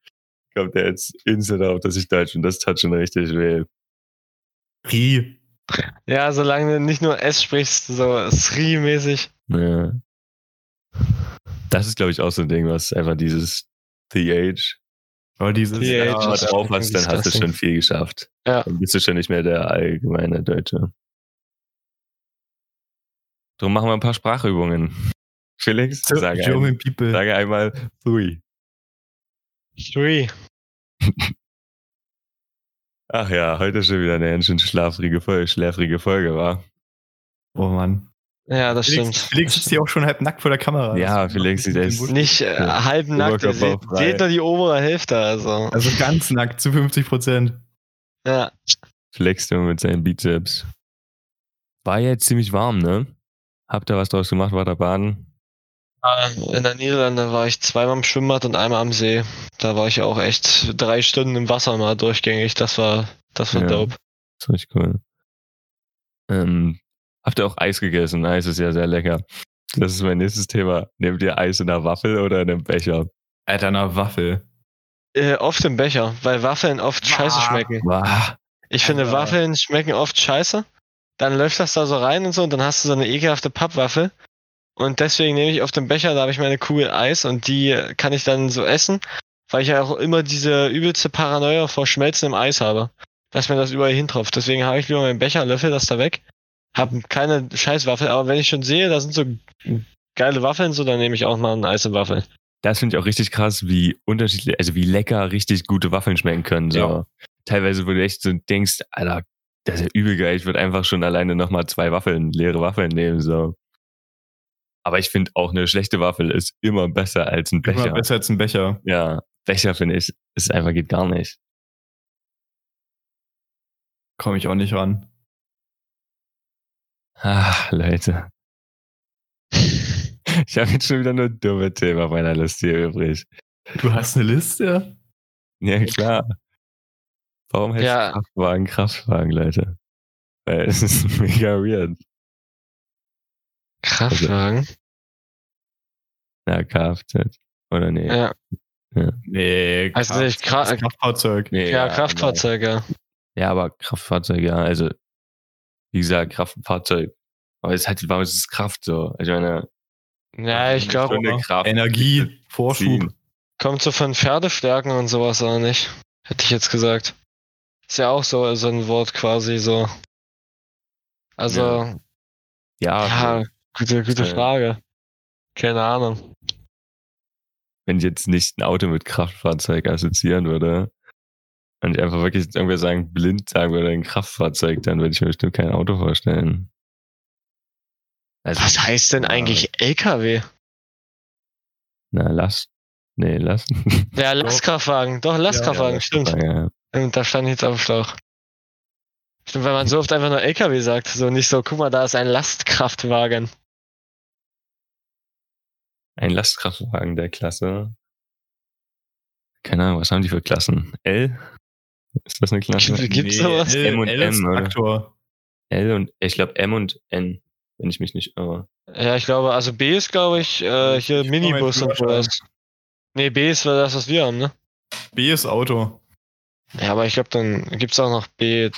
[SPEAKER 1] kommt er jetzt instant darauf, dass ich Deutsch bin. Das tat schon richtig weh.
[SPEAKER 2] Rie.
[SPEAKER 3] Ja, solange du nicht nur S sprichst, so Sri-mäßig.
[SPEAKER 1] Ja. Das ist, glaube ich, auch so ein Ding, was einfach dieses TH
[SPEAKER 2] Aber dieses.
[SPEAKER 3] TH
[SPEAKER 1] wenn du
[SPEAKER 3] Ja,
[SPEAKER 1] drauf hast, dann hast du schon viel geschafft.
[SPEAKER 3] Ja.
[SPEAKER 1] Dann bist du schon nicht mehr der allgemeine Deutsche. Drum machen wir ein paar Sprachübungen. Felix, sage, ein, sage einmal three.
[SPEAKER 3] Sri.
[SPEAKER 1] Ach ja, heute ist schon wieder eine ganz schön schlafrige Folge, schläfrige Folge, war.
[SPEAKER 2] Oh Mann.
[SPEAKER 3] Ja, das
[SPEAKER 2] Felix,
[SPEAKER 3] stimmt.
[SPEAKER 2] Felix sitzt hier auch schon halb nackt vor der Kamera.
[SPEAKER 1] Ja, Felix sieht echt-
[SPEAKER 3] Nicht äh,
[SPEAKER 1] Ja.
[SPEAKER 3] halb nackt, ihr seht, nur die obere Hälfte, also.
[SPEAKER 2] Also ganz nackt zu 50 Prozent.
[SPEAKER 3] Ja.
[SPEAKER 1] Flext immer mit seinen Bizeps. War jetzt ziemlich warm, ne? Habt ihr was draus gemacht? War da baden?
[SPEAKER 3] Äh, In der Niederlande war ich zweimal im Schwimmbad und einmal am See. Da war ich auch echt drei Stunden im Wasser mal durchgängig. Das war, das war
[SPEAKER 1] Ja.
[SPEAKER 3] dope.
[SPEAKER 1] Das ist richtig cool. Ähm, habt ihr auch Eis gegessen? Eis ist ja sehr lecker. Das ist mein nächstes Thema. Nehmt ihr Eis in einer Waffel oder in einem Becher?
[SPEAKER 2] Alter, eine Waffel.
[SPEAKER 3] Äh, oft im Becher, weil Waffeln oft scheiße
[SPEAKER 2] Wah.
[SPEAKER 3] schmecken.
[SPEAKER 1] Wow.
[SPEAKER 3] Ich finde,
[SPEAKER 2] Alter.
[SPEAKER 3] Waffeln schmecken oft scheiße. Dann läuft das da so rein und so und dann hast du so eine ekelhafte Pappwaffel. Und deswegen nehme ich auf dem Becher, da habe ich meine Kugel Eis und die kann ich dann so essen, weil ich ja auch immer diese übelste Paranoia vor schmelzendem Eis habe. Dass mir das überall hintropft. Deswegen habe ich lieber meinen Becher, löffel das da weg. Hab keine Scheißwaffel, aber wenn ich schon sehe, da sind so geile Waffeln, so, dann nehme ich auch mal eine Eis in Waffel.
[SPEAKER 1] Das finde ich auch richtig krass, wie unterschiedlich, also wie lecker richtig gute Waffeln schmecken können. So.
[SPEAKER 2] Ja.
[SPEAKER 1] Teilweise, wo du echt so denkst, Alter, das ist ja übel geil, ich würde einfach schon alleine nochmal zwei Waffeln, leere Waffeln nehmen. So. Aber ich finde auch eine schlechte Waffel ist immer besser als ein Becher.
[SPEAKER 2] Immer besser als ein Becher.
[SPEAKER 1] Ja, Becher finde ich, ist einfach geht gar nicht.
[SPEAKER 2] Komme ich auch nicht ran.
[SPEAKER 1] Ah, Leute. Ich habe jetzt schon wieder nur dumme Themen auf meiner Liste hier übrig.
[SPEAKER 2] Du hast eine Liste?
[SPEAKER 1] Ja, klar. Warum heißt
[SPEAKER 3] Ja.
[SPEAKER 1] Kraftwagen Kraftwagen, Leute? Weil es ist mega weird.
[SPEAKER 3] Kraftwagen?
[SPEAKER 1] Ja, Kfz. Oder nee?
[SPEAKER 3] Ja,
[SPEAKER 2] Nee,
[SPEAKER 3] Also
[SPEAKER 2] Kraft-
[SPEAKER 3] nicht Kra-
[SPEAKER 2] das Kraftfahrzeug.
[SPEAKER 1] nee
[SPEAKER 3] ja,
[SPEAKER 1] aber-
[SPEAKER 3] Kraftfahrzeug, ja.
[SPEAKER 1] Ja, aber Kraftfahrzeug, ja. Also, wie gesagt, Kraftfahrzeug. Aber es ist halt, warum ist es Kraft so? Ich meine,
[SPEAKER 3] Ja, ich glaube.
[SPEAKER 2] Energie, Vorschub.
[SPEAKER 1] ziehen.
[SPEAKER 3] kommt so von Pferdestärken und sowas auch nicht. Hätte ich jetzt gesagt. Ist ja auch so, so ein Wort quasi so. Also,
[SPEAKER 1] Ja,
[SPEAKER 3] ja, gute, gute
[SPEAKER 1] Äh.
[SPEAKER 3] Frage. Keine Ahnung.
[SPEAKER 1] wenn ich jetzt nicht ein Auto mit Kraftfahrzeug assoziieren würde, Und ich einfach wirklich irgendwie sagen, blind sagen würde, ein Kraftfahrzeug, dann würde ich mir bestimmt kein Auto vorstellen. Also,
[SPEAKER 3] Was heißt denn
[SPEAKER 2] ja.
[SPEAKER 3] eigentlich LKW?
[SPEAKER 1] Na, Last. Nee, Last.
[SPEAKER 3] Ja, Lastkraftwagen. Doch, Lastkraftwagen,
[SPEAKER 2] ja,
[SPEAKER 3] stimmt.
[SPEAKER 1] ja.
[SPEAKER 3] Und da stand jetzt auf dem Schlauch. Stimmt, weil man so oft einfach nur LKW sagt. So nicht so, guck mal, da ist ein Lastkraftwagen.
[SPEAKER 1] Ein Lastkraftwagen der Klasse. Keine Ahnung, was haben die für Klassen? L? Ist das eine Klasse?
[SPEAKER 3] Gibt- Gibt's sowas?
[SPEAKER 2] L,
[SPEAKER 1] M und
[SPEAKER 2] L
[SPEAKER 1] M, oder? L und ich glaube M und N, wenn ich mich nicht irre.
[SPEAKER 3] Ja, ich glaube, also B ist, glaube ich, äh, hier
[SPEAKER 2] Ich
[SPEAKER 3] Minibus und sowas. Nee, B ist das, was wir haben, ne?
[SPEAKER 2] B ist Auto.
[SPEAKER 3] Ja, aber ich glaube, dann gibt's auch noch B,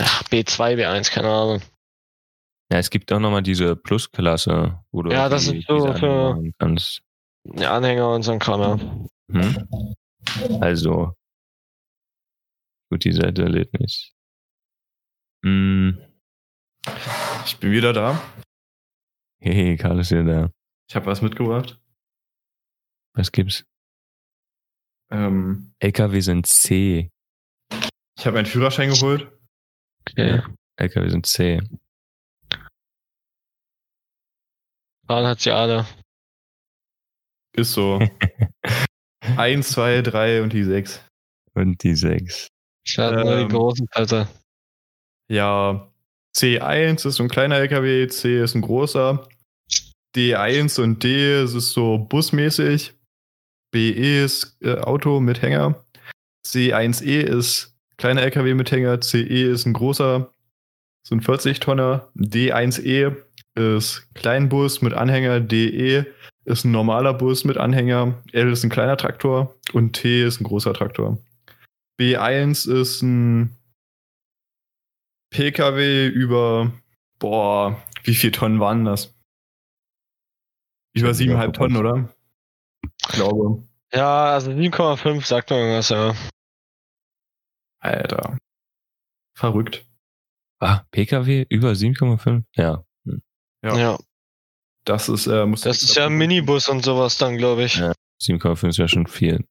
[SPEAKER 3] ach, B2, B1, keine Ahnung.
[SPEAKER 1] Ja, es gibt auch nochmal diese Plus-Klasse, wo du
[SPEAKER 3] Ja, das
[SPEAKER 1] die-
[SPEAKER 3] ist so für-
[SPEAKER 1] kannst.
[SPEAKER 3] Ja, Anhänger und so ein Kram, ja.
[SPEAKER 1] Hm? Also. Gut, die Seite lädt nicht. Hm.
[SPEAKER 2] Ich bin wieder da.
[SPEAKER 1] Hey, Karl ist wieder da.
[SPEAKER 2] Ich habe was mitgebracht.
[SPEAKER 1] Was gibt's?
[SPEAKER 2] Ähm,
[SPEAKER 1] LKW sind C.
[SPEAKER 2] ich habe meinen Führerschein geholt.
[SPEAKER 3] Okay.
[SPEAKER 1] LKW sind C.
[SPEAKER 3] Fahren hat sie alle.
[SPEAKER 2] Ist so. Eins, zwei, drei und die sechs.
[SPEAKER 1] Und die 6.
[SPEAKER 3] Ich hatte nur die
[SPEAKER 2] Ähm.
[SPEAKER 3] großen Alter.
[SPEAKER 2] Ja, C1 ist so ein kleiner LKW, C ist ein großer. D1 und D es ist so busmäßig. BE ist äh, Auto mit Hänger. C1E ist kleiner LKW mit Hänger. CE ist ein großer, so ein 40-Tonner. D1E ist Kleinbus mit Anhänger. DE ist ein normaler Bus mit Anhänger. L ist ein kleiner Traktor. Und T ist ein großer Traktor. B1 ist ein PKW über, boah, wie viel Tonnen waren das? Über
[SPEAKER 1] Ich hab
[SPEAKER 2] 7,5
[SPEAKER 1] nicht
[SPEAKER 2] Tonnen, oder? Ich glaube.
[SPEAKER 3] Ja, also 7,5 sagt mir irgendwas, ja.
[SPEAKER 2] Alter. Verrückt.
[SPEAKER 1] Ah, PKW über 7,5? Ja.
[SPEAKER 2] Ja.
[SPEAKER 3] Ja.
[SPEAKER 2] Das ist, äh, muss
[SPEAKER 3] Das ist ja ein Minibus und sowas dann, glaube ich.
[SPEAKER 1] Ja. 7,5 ist ja schon viel.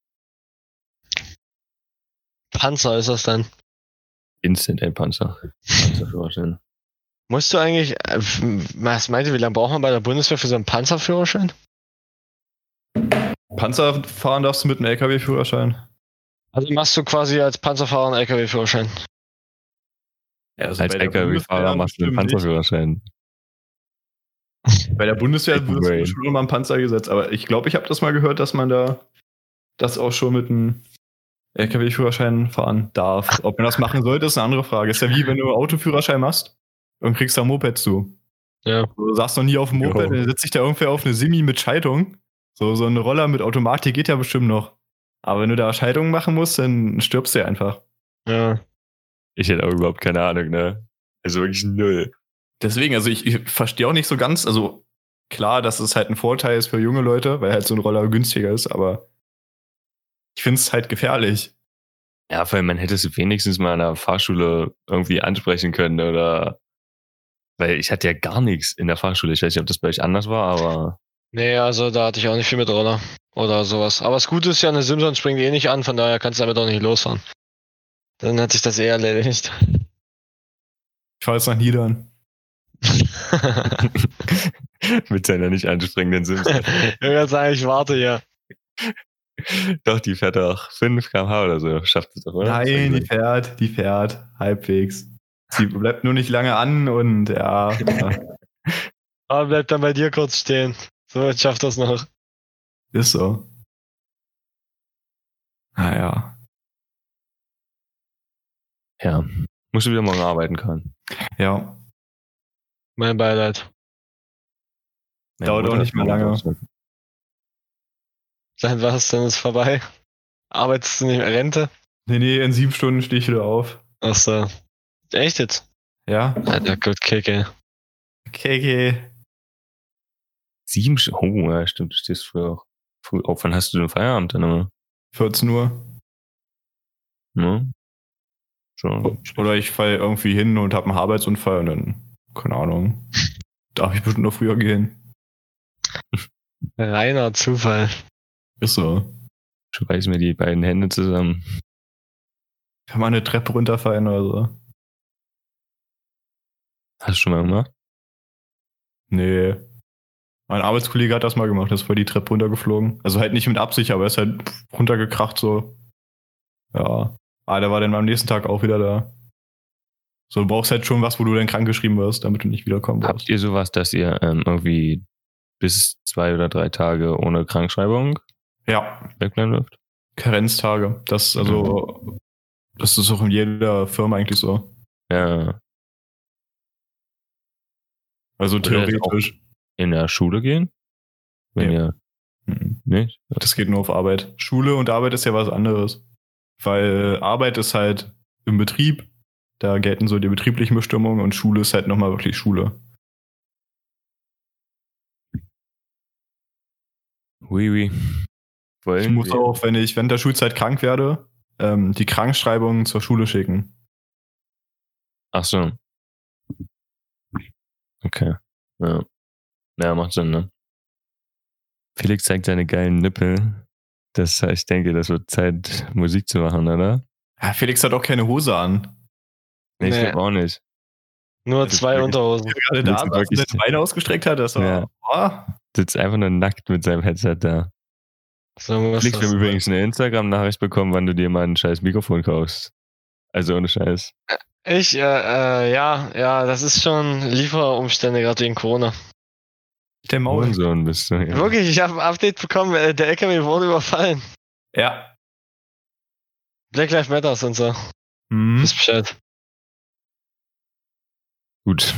[SPEAKER 3] Panzer ist das dann.
[SPEAKER 1] Instant ein Panzer. Panzerführerschein.
[SPEAKER 3] Musst du eigentlich, äh, was meinte, wie lange braucht man bei der Bundeswehr für so einen Panzerführerschein?
[SPEAKER 2] Panzer fahren darfst du mit einem LKW-Führerschein.
[SPEAKER 3] Also machst du quasi als Panzerfahrer einen LKW-Führerschein.
[SPEAKER 2] Ja, also
[SPEAKER 1] Als LKW-Fahrer machst du einen. Panzerführerschein.
[SPEAKER 2] Bei der Bundeswehr wird
[SPEAKER 1] Brain.
[SPEAKER 2] schon immer ein Panzer gesetzt, aber ich glaube, ich habe das mal gehört, dass man da das auch schon mit einem LKW-Führerschein fahren darf. Ob man das machen sollte, ist eine andere Frage. Ist ja wie wenn du einen Autoführerschein machst und kriegst da ein Moped zu.
[SPEAKER 3] Ja.
[SPEAKER 2] Du saßt noch nie auf dem Moped,
[SPEAKER 1] Jo.
[SPEAKER 2] dann setzt sich da irgendwer auf eine Simi mit Schaltung. So, so ein Roller mit Automatik geht ja bestimmt noch. Aber wenn du da Schaltungen machen musst, dann stirbst du einfach.
[SPEAKER 3] Ja.
[SPEAKER 1] Ich hätte auch überhaupt keine Ahnung, ne? Also wirklich null.
[SPEAKER 2] Deswegen, also ich, ich verstehe auch nicht so ganz, also klar, dass es halt ein Vorteil ist für junge Leute, weil halt so ein Roller günstiger ist, aber ich finde es halt gefährlich.
[SPEAKER 1] Ja, weil man hätte es wenigstens mal in der Fahrschule irgendwie ansprechen können oder weil ich hatte ja gar nichts in der Fahrschule. Ich weiß nicht, ob das bei euch anders war, aber
[SPEAKER 3] Nee, also da hatte ich auch nicht viel mit Roller oder sowas. Aber das Gute ist ja, eine Simson springt eh nicht an, von daher kannst du damit auch nicht losfahren. Dann hat sich das eh erledigt.
[SPEAKER 2] Ich fahre jetzt nach Niedern.
[SPEAKER 1] mit seiner nicht anspringenden Sims.
[SPEAKER 3] ich würde sagen, ich warte hier.
[SPEAKER 1] Doch, die fährt doch 5 km/h oder so. Schafft es doch, oder?
[SPEAKER 2] Nein, die fährt, die fährt halbwegs. Sie bleibt nur nicht lange an und ja, ja
[SPEAKER 3] Aber bleib dann bei dir kurz stehen. So, ich schaff das noch.
[SPEAKER 2] ist so. Naja.
[SPEAKER 1] Ja. Musst du wieder morgen arbeiten können.
[SPEAKER 2] Ja.
[SPEAKER 3] Mein Beileid.
[SPEAKER 2] Dauert auch nicht mehr lange.
[SPEAKER 3] Dann war es, dann ist vorbei. Arbeitest du nicht mehr Rente?
[SPEAKER 2] Nee, nee, in sieben Stunden stehe ich wieder auf.
[SPEAKER 3] Achso. Echt jetzt?
[SPEAKER 2] Ja.
[SPEAKER 3] Alter, gut.
[SPEAKER 2] Okay, okay.
[SPEAKER 1] Sieben Sch Oh, ja, stimmt, du stehst früh auch. Früh auf. Wann hast du den Feierabend dann immer?
[SPEAKER 2] 14 Uhr.
[SPEAKER 1] Ne? Schon.
[SPEAKER 2] Oder ich falle irgendwie hin und habe einen Arbeitsunfall und dann, keine Ahnung. Darf ich bestimmt noch früher gehen.
[SPEAKER 3] Reiner Zufall.
[SPEAKER 2] Ist so.
[SPEAKER 1] Schweiß mir die beiden Hände zusammen.
[SPEAKER 2] Kann man eine Treppe runterfallen oder so.
[SPEAKER 1] Hast du schon mal gemacht?
[SPEAKER 2] Nee. Mein Arbeitskollege hat das mal gemacht, ist voll die Treppe runtergeflogen. Also halt nicht mit Absicht, aber er ist halt runtergekracht so. Ja. Ah, der war dann am nächsten Tag auch wieder da. So, du brauchst halt schon was, wo du dann krankgeschrieben wirst, damit du nicht wiederkommen
[SPEAKER 1] Habt
[SPEAKER 2] brauchst.
[SPEAKER 1] ihr sowas, dass ihr ähm, irgendwie bis zwei oder drei Tage ohne Krankschreibung
[SPEAKER 2] Ja,
[SPEAKER 1] wegbleiben dürft?
[SPEAKER 2] Karenztage. Das, also, das ist auch in jeder Firma eigentlich so.
[SPEAKER 1] Ja.
[SPEAKER 2] Also theoretisch.
[SPEAKER 1] In der Schule gehen? Wenn
[SPEAKER 2] Nee.
[SPEAKER 1] ihr
[SPEAKER 2] Mhm.
[SPEAKER 1] nicht?
[SPEAKER 2] Das geht nur auf Arbeit. Schule und Arbeit ist ja was anderes. Weil Arbeit ist halt im Betrieb, da gelten so die betrieblichen Bestimmungen und Schule ist halt nochmal wirklich Schule.
[SPEAKER 1] Oui, oui. Wollen
[SPEAKER 2] Ich muss
[SPEAKER 1] wir-
[SPEAKER 2] auch, wenn ich während der Schulzeit krank werde, ähm, die Krankschreibung zur Schule schicken.
[SPEAKER 1] Ach so. Okay. Ja. Ja, macht Sinn, ne? Felix zeigt seine geilen Nippel. Das, ich denke, das wird Zeit, Musik zu machen, oder?
[SPEAKER 2] Ja, Felix hat auch keine Hose an.
[SPEAKER 1] Nee, ich
[SPEAKER 3] Nee.
[SPEAKER 1] glaube auch nicht.
[SPEAKER 3] Nur
[SPEAKER 1] Das ist
[SPEAKER 3] zwei
[SPEAKER 1] wirklich-
[SPEAKER 3] Unterhosen.
[SPEAKER 2] Gerade
[SPEAKER 1] Willst
[SPEAKER 2] da, als er Beine ausgestreckt hat, das war.
[SPEAKER 1] Ja.
[SPEAKER 2] Ah,
[SPEAKER 1] Sitzt einfach nur nackt mit seinem Headset da.
[SPEAKER 3] So
[SPEAKER 1] Felix, wir haben übrigens eine Instagram-Nachricht bekommen, wann du dir mal ein scheiß Mikrofon kaufst. Also ohne Scheiß.
[SPEAKER 3] Ich, äh, äh, ja, ja, das ist schon Lieferumstände gerade wegen Corona.
[SPEAKER 2] Der Maul.
[SPEAKER 1] Hurensohn bist du. Ja.
[SPEAKER 3] Wirklich, ich habe ein Update bekommen, äh, der LKW wurde überfallen.
[SPEAKER 2] Ja.
[SPEAKER 3] Black Lives Matters und so.
[SPEAKER 2] Mhm.
[SPEAKER 3] Wisst Bescheid.
[SPEAKER 1] Gut.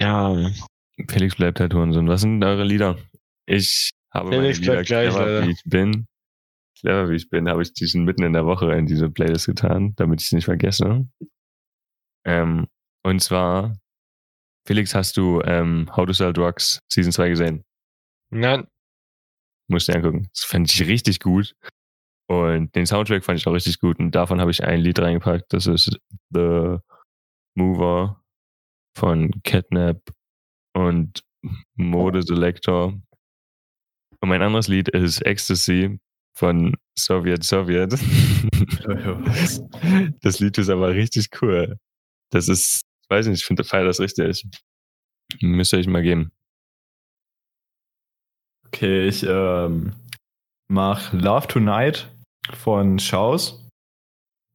[SPEAKER 3] Ja.
[SPEAKER 1] Felix bleibt halt Hurensohn. Was sind eure Lieder? Ich habe
[SPEAKER 3] Felix
[SPEAKER 1] meine Lieder
[SPEAKER 3] gleich,
[SPEAKER 1] clever,
[SPEAKER 3] Alter.
[SPEAKER 1] wie ich bin. Clever, wie ich bin, habe ich diesen mitten in der Woche in diese Playlist getan, damit ich es nicht vergesse. Ähm, und zwar, Felix, hast du ähm, How to Sell Drugs Season 2 gesehen?
[SPEAKER 3] Nein.
[SPEAKER 1] Musst du angucken. Das fand ich richtig gut. Und den Soundtrack fand ich auch richtig gut. Und davon habe ich ein Lied reingepackt. Das ist The Mover von Catnap und Mode Selector. Und mein anderes Lied ist Ecstasy von Soviet Soviet. das Lied ist aber richtig cool. Das ist, weiß nicht, ich finde, feier das richtig. Müsst ihr euch mal geben.
[SPEAKER 2] Okay, ich ähm, mach Love Tonight von Schaus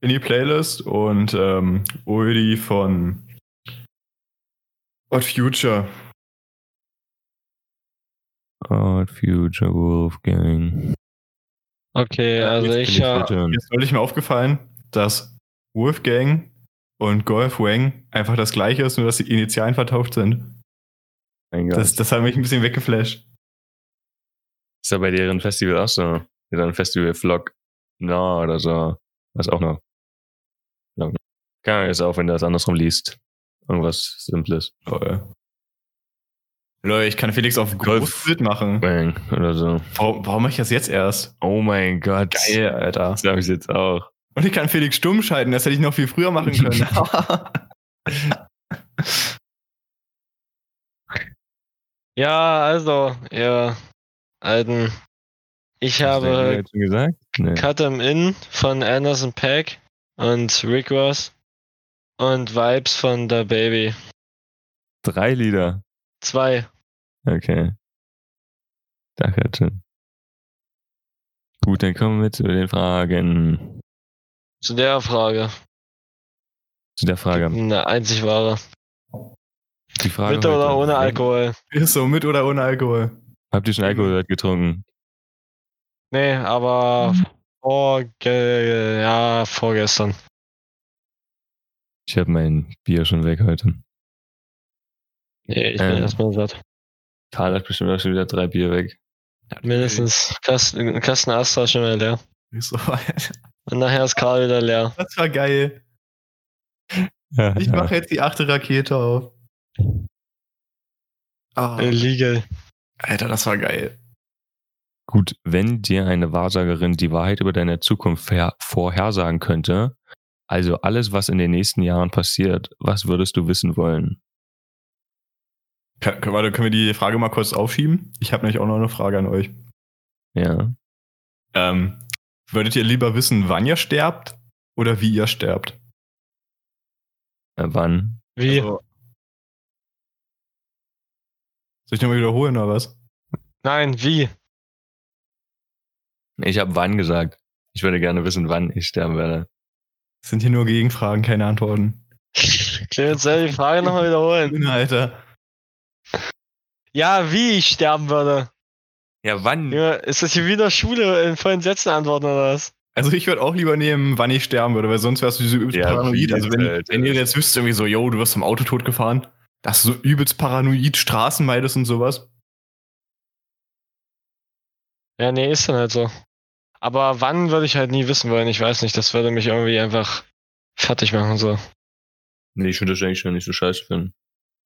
[SPEAKER 2] in die Playlist und ähm, Oldie von Odd Future.
[SPEAKER 1] Odd Future Wolfgang.
[SPEAKER 3] Okay, also ich
[SPEAKER 1] bitte-
[SPEAKER 2] Jetzt neulich mir aufgefallen, dass Wolfgang und Golf Wang einfach das gleiche ist, nur dass die Initialen vertauscht sind.
[SPEAKER 1] Mein Gott.
[SPEAKER 2] Das, das hat mich ein bisschen weggeflasht.
[SPEAKER 1] Ist ja bei deren Festival auch so. Deren Festival Vlog Na oder so. Was auch noch. Keine Ahnung, ist auch, wenn du das andersrum liest. Irgendwas Simples.
[SPEAKER 2] Toll. Leute, ich kann Felix auf
[SPEAKER 1] Golf.
[SPEAKER 2] großes Bild machen.
[SPEAKER 1] Bang oder so.
[SPEAKER 2] Warum, warum mache ich das jetzt erst?
[SPEAKER 1] Oh mein Gott.
[SPEAKER 2] Geil, Alter.
[SPEAKER 1] Das habe ich jetzt auch.
[SPEAKER 2] Und ich kann Felix stumm schalten, das hätte ich noch viel früher machen können.
[SPEAKER 3] Ja, also, ihr Alten. Ich habe?
[SPEAKER 1] Nee.
[SPEAKER 3] Cut 'em In von Anderson Pack und Rick Ross und Vibes von The Baby.
[SPEAKER 1] Drei Lieder.
[SPEAKER 3] Zwei.
[SPEAKER 1] Okay. Danke, Tim. Gut, dann kommen wir zu den Fragen.
[SPEAKER 3] Zu der Frage.
[SPEAKER 1] Zu der Frage.
[SPEAKER 3] Eine einzig wahre.
[SPEAKER 1] Die Frage
[SPEAKER 3] Mit oder
[SPEAKER 1] heute.
[SPEAKER 3] ohne Alkohol?
[SPEAKER 2] Ist so, mit oder ohne Alkohol?
[SPEAKER 1] Habt ihr schon Alkohol getrunken?
[SPEAKER 3] Nee, aber vorge ja, vorgestern.
[SPEAKER 1] Ich habe mein Bier schon weg heute.
[SPEAKER 3] Nee, ich bin
[SPEAKER 1] Ähm.
[SPEAKER 3] erstmal satt.
[SPEAKER 1] Karl hat bestimmt auch schon wieder drei Bier weg.
[SPEAKER 3] Mindestens Kasten, Kasten Astra schon mal leer.
[SPEAKER 2] Ist so, Alter.
[SPEAKER 3] Und nachher ist Karl wieder leer.
[SPEAKER 2] Das war geil.
[SPEAKER 1] Ja,
[SPEAKER 2] Ich
[SPEAKER 1] ja.
[SPEAKER 2] mache jetzt die achte Rakete auf. Ah,
[SPEAKER 3] Illegal.
[SPEAKER 2] Alter, das war geil.
[SPEAKER 1] Gut, wenn dir eine Wahrsagerin die Wahrheit über deine Zukunft vorhersagen könnte, also alles, was in den nächsten Jahren passiert, was würdest du wissen wollen?
[SPEAKER 2] Kann, können, warte, können wir die Frage mal kurz aufschieben? Ich habe nämlich auch noch eine Frage an euch.
[SPEAKER 1] Ja.
[SPEAKER 2] Ähm, würdet ihr lieber wissen, wann ihr sterbt oder wie ihr sterbt.
[SPEAKER 1] Äh, wann?
[SPEAKER 3] Wie?
[SPEAKER 2] Also, soll ich nochmal wiederholen oder was?
[SPEAKER 3] Nein, wie?
[SPEAKER 1] Ich habe wann gesagt. Ich würde gerne wissen, wann ich sterben werde.
[SPEAKER 2] Das sind hier nur Gegenfragen, keine Antworten.
[SPEAKER 3] Clemens, soll die Frage nochmal wiederholen?
[SPEAKER 2] Alter.
[SPEAKER 3] Ja, wie ich sterben würde.
[SPEAKER 1] Ja, wann?
[SPEAKER 3] Ja, ist das hier wieder Schule in vollen Sätzen antworten oder was?
[SPEAKER 2] Also ich würde auch lieber nehmen, wann ich sterben würde, weil sonst wärst du so übelst
[SPEAKER 1] Ja,
[SPEAKER 2] paranoid. Also wenn,
[SPEAKER 1] Alter.
[SPEAKER 2] wenn ihr jetzt wüsst, irgendwie so, yo, du wirst vom Auto totgefahren, dass du so übelst paranoid Straßen meidest und sowas.
[SPEAKER 3] Ja, nee, ist dann halt so. Aber wann würde ich halt nie wissen wollen, ich weiß nicht, das würde mich irgendwie einfach fertig machen so.
[SPEAKER 1] Nee, ich würde das eigentlich schon nicht so scheiße finden.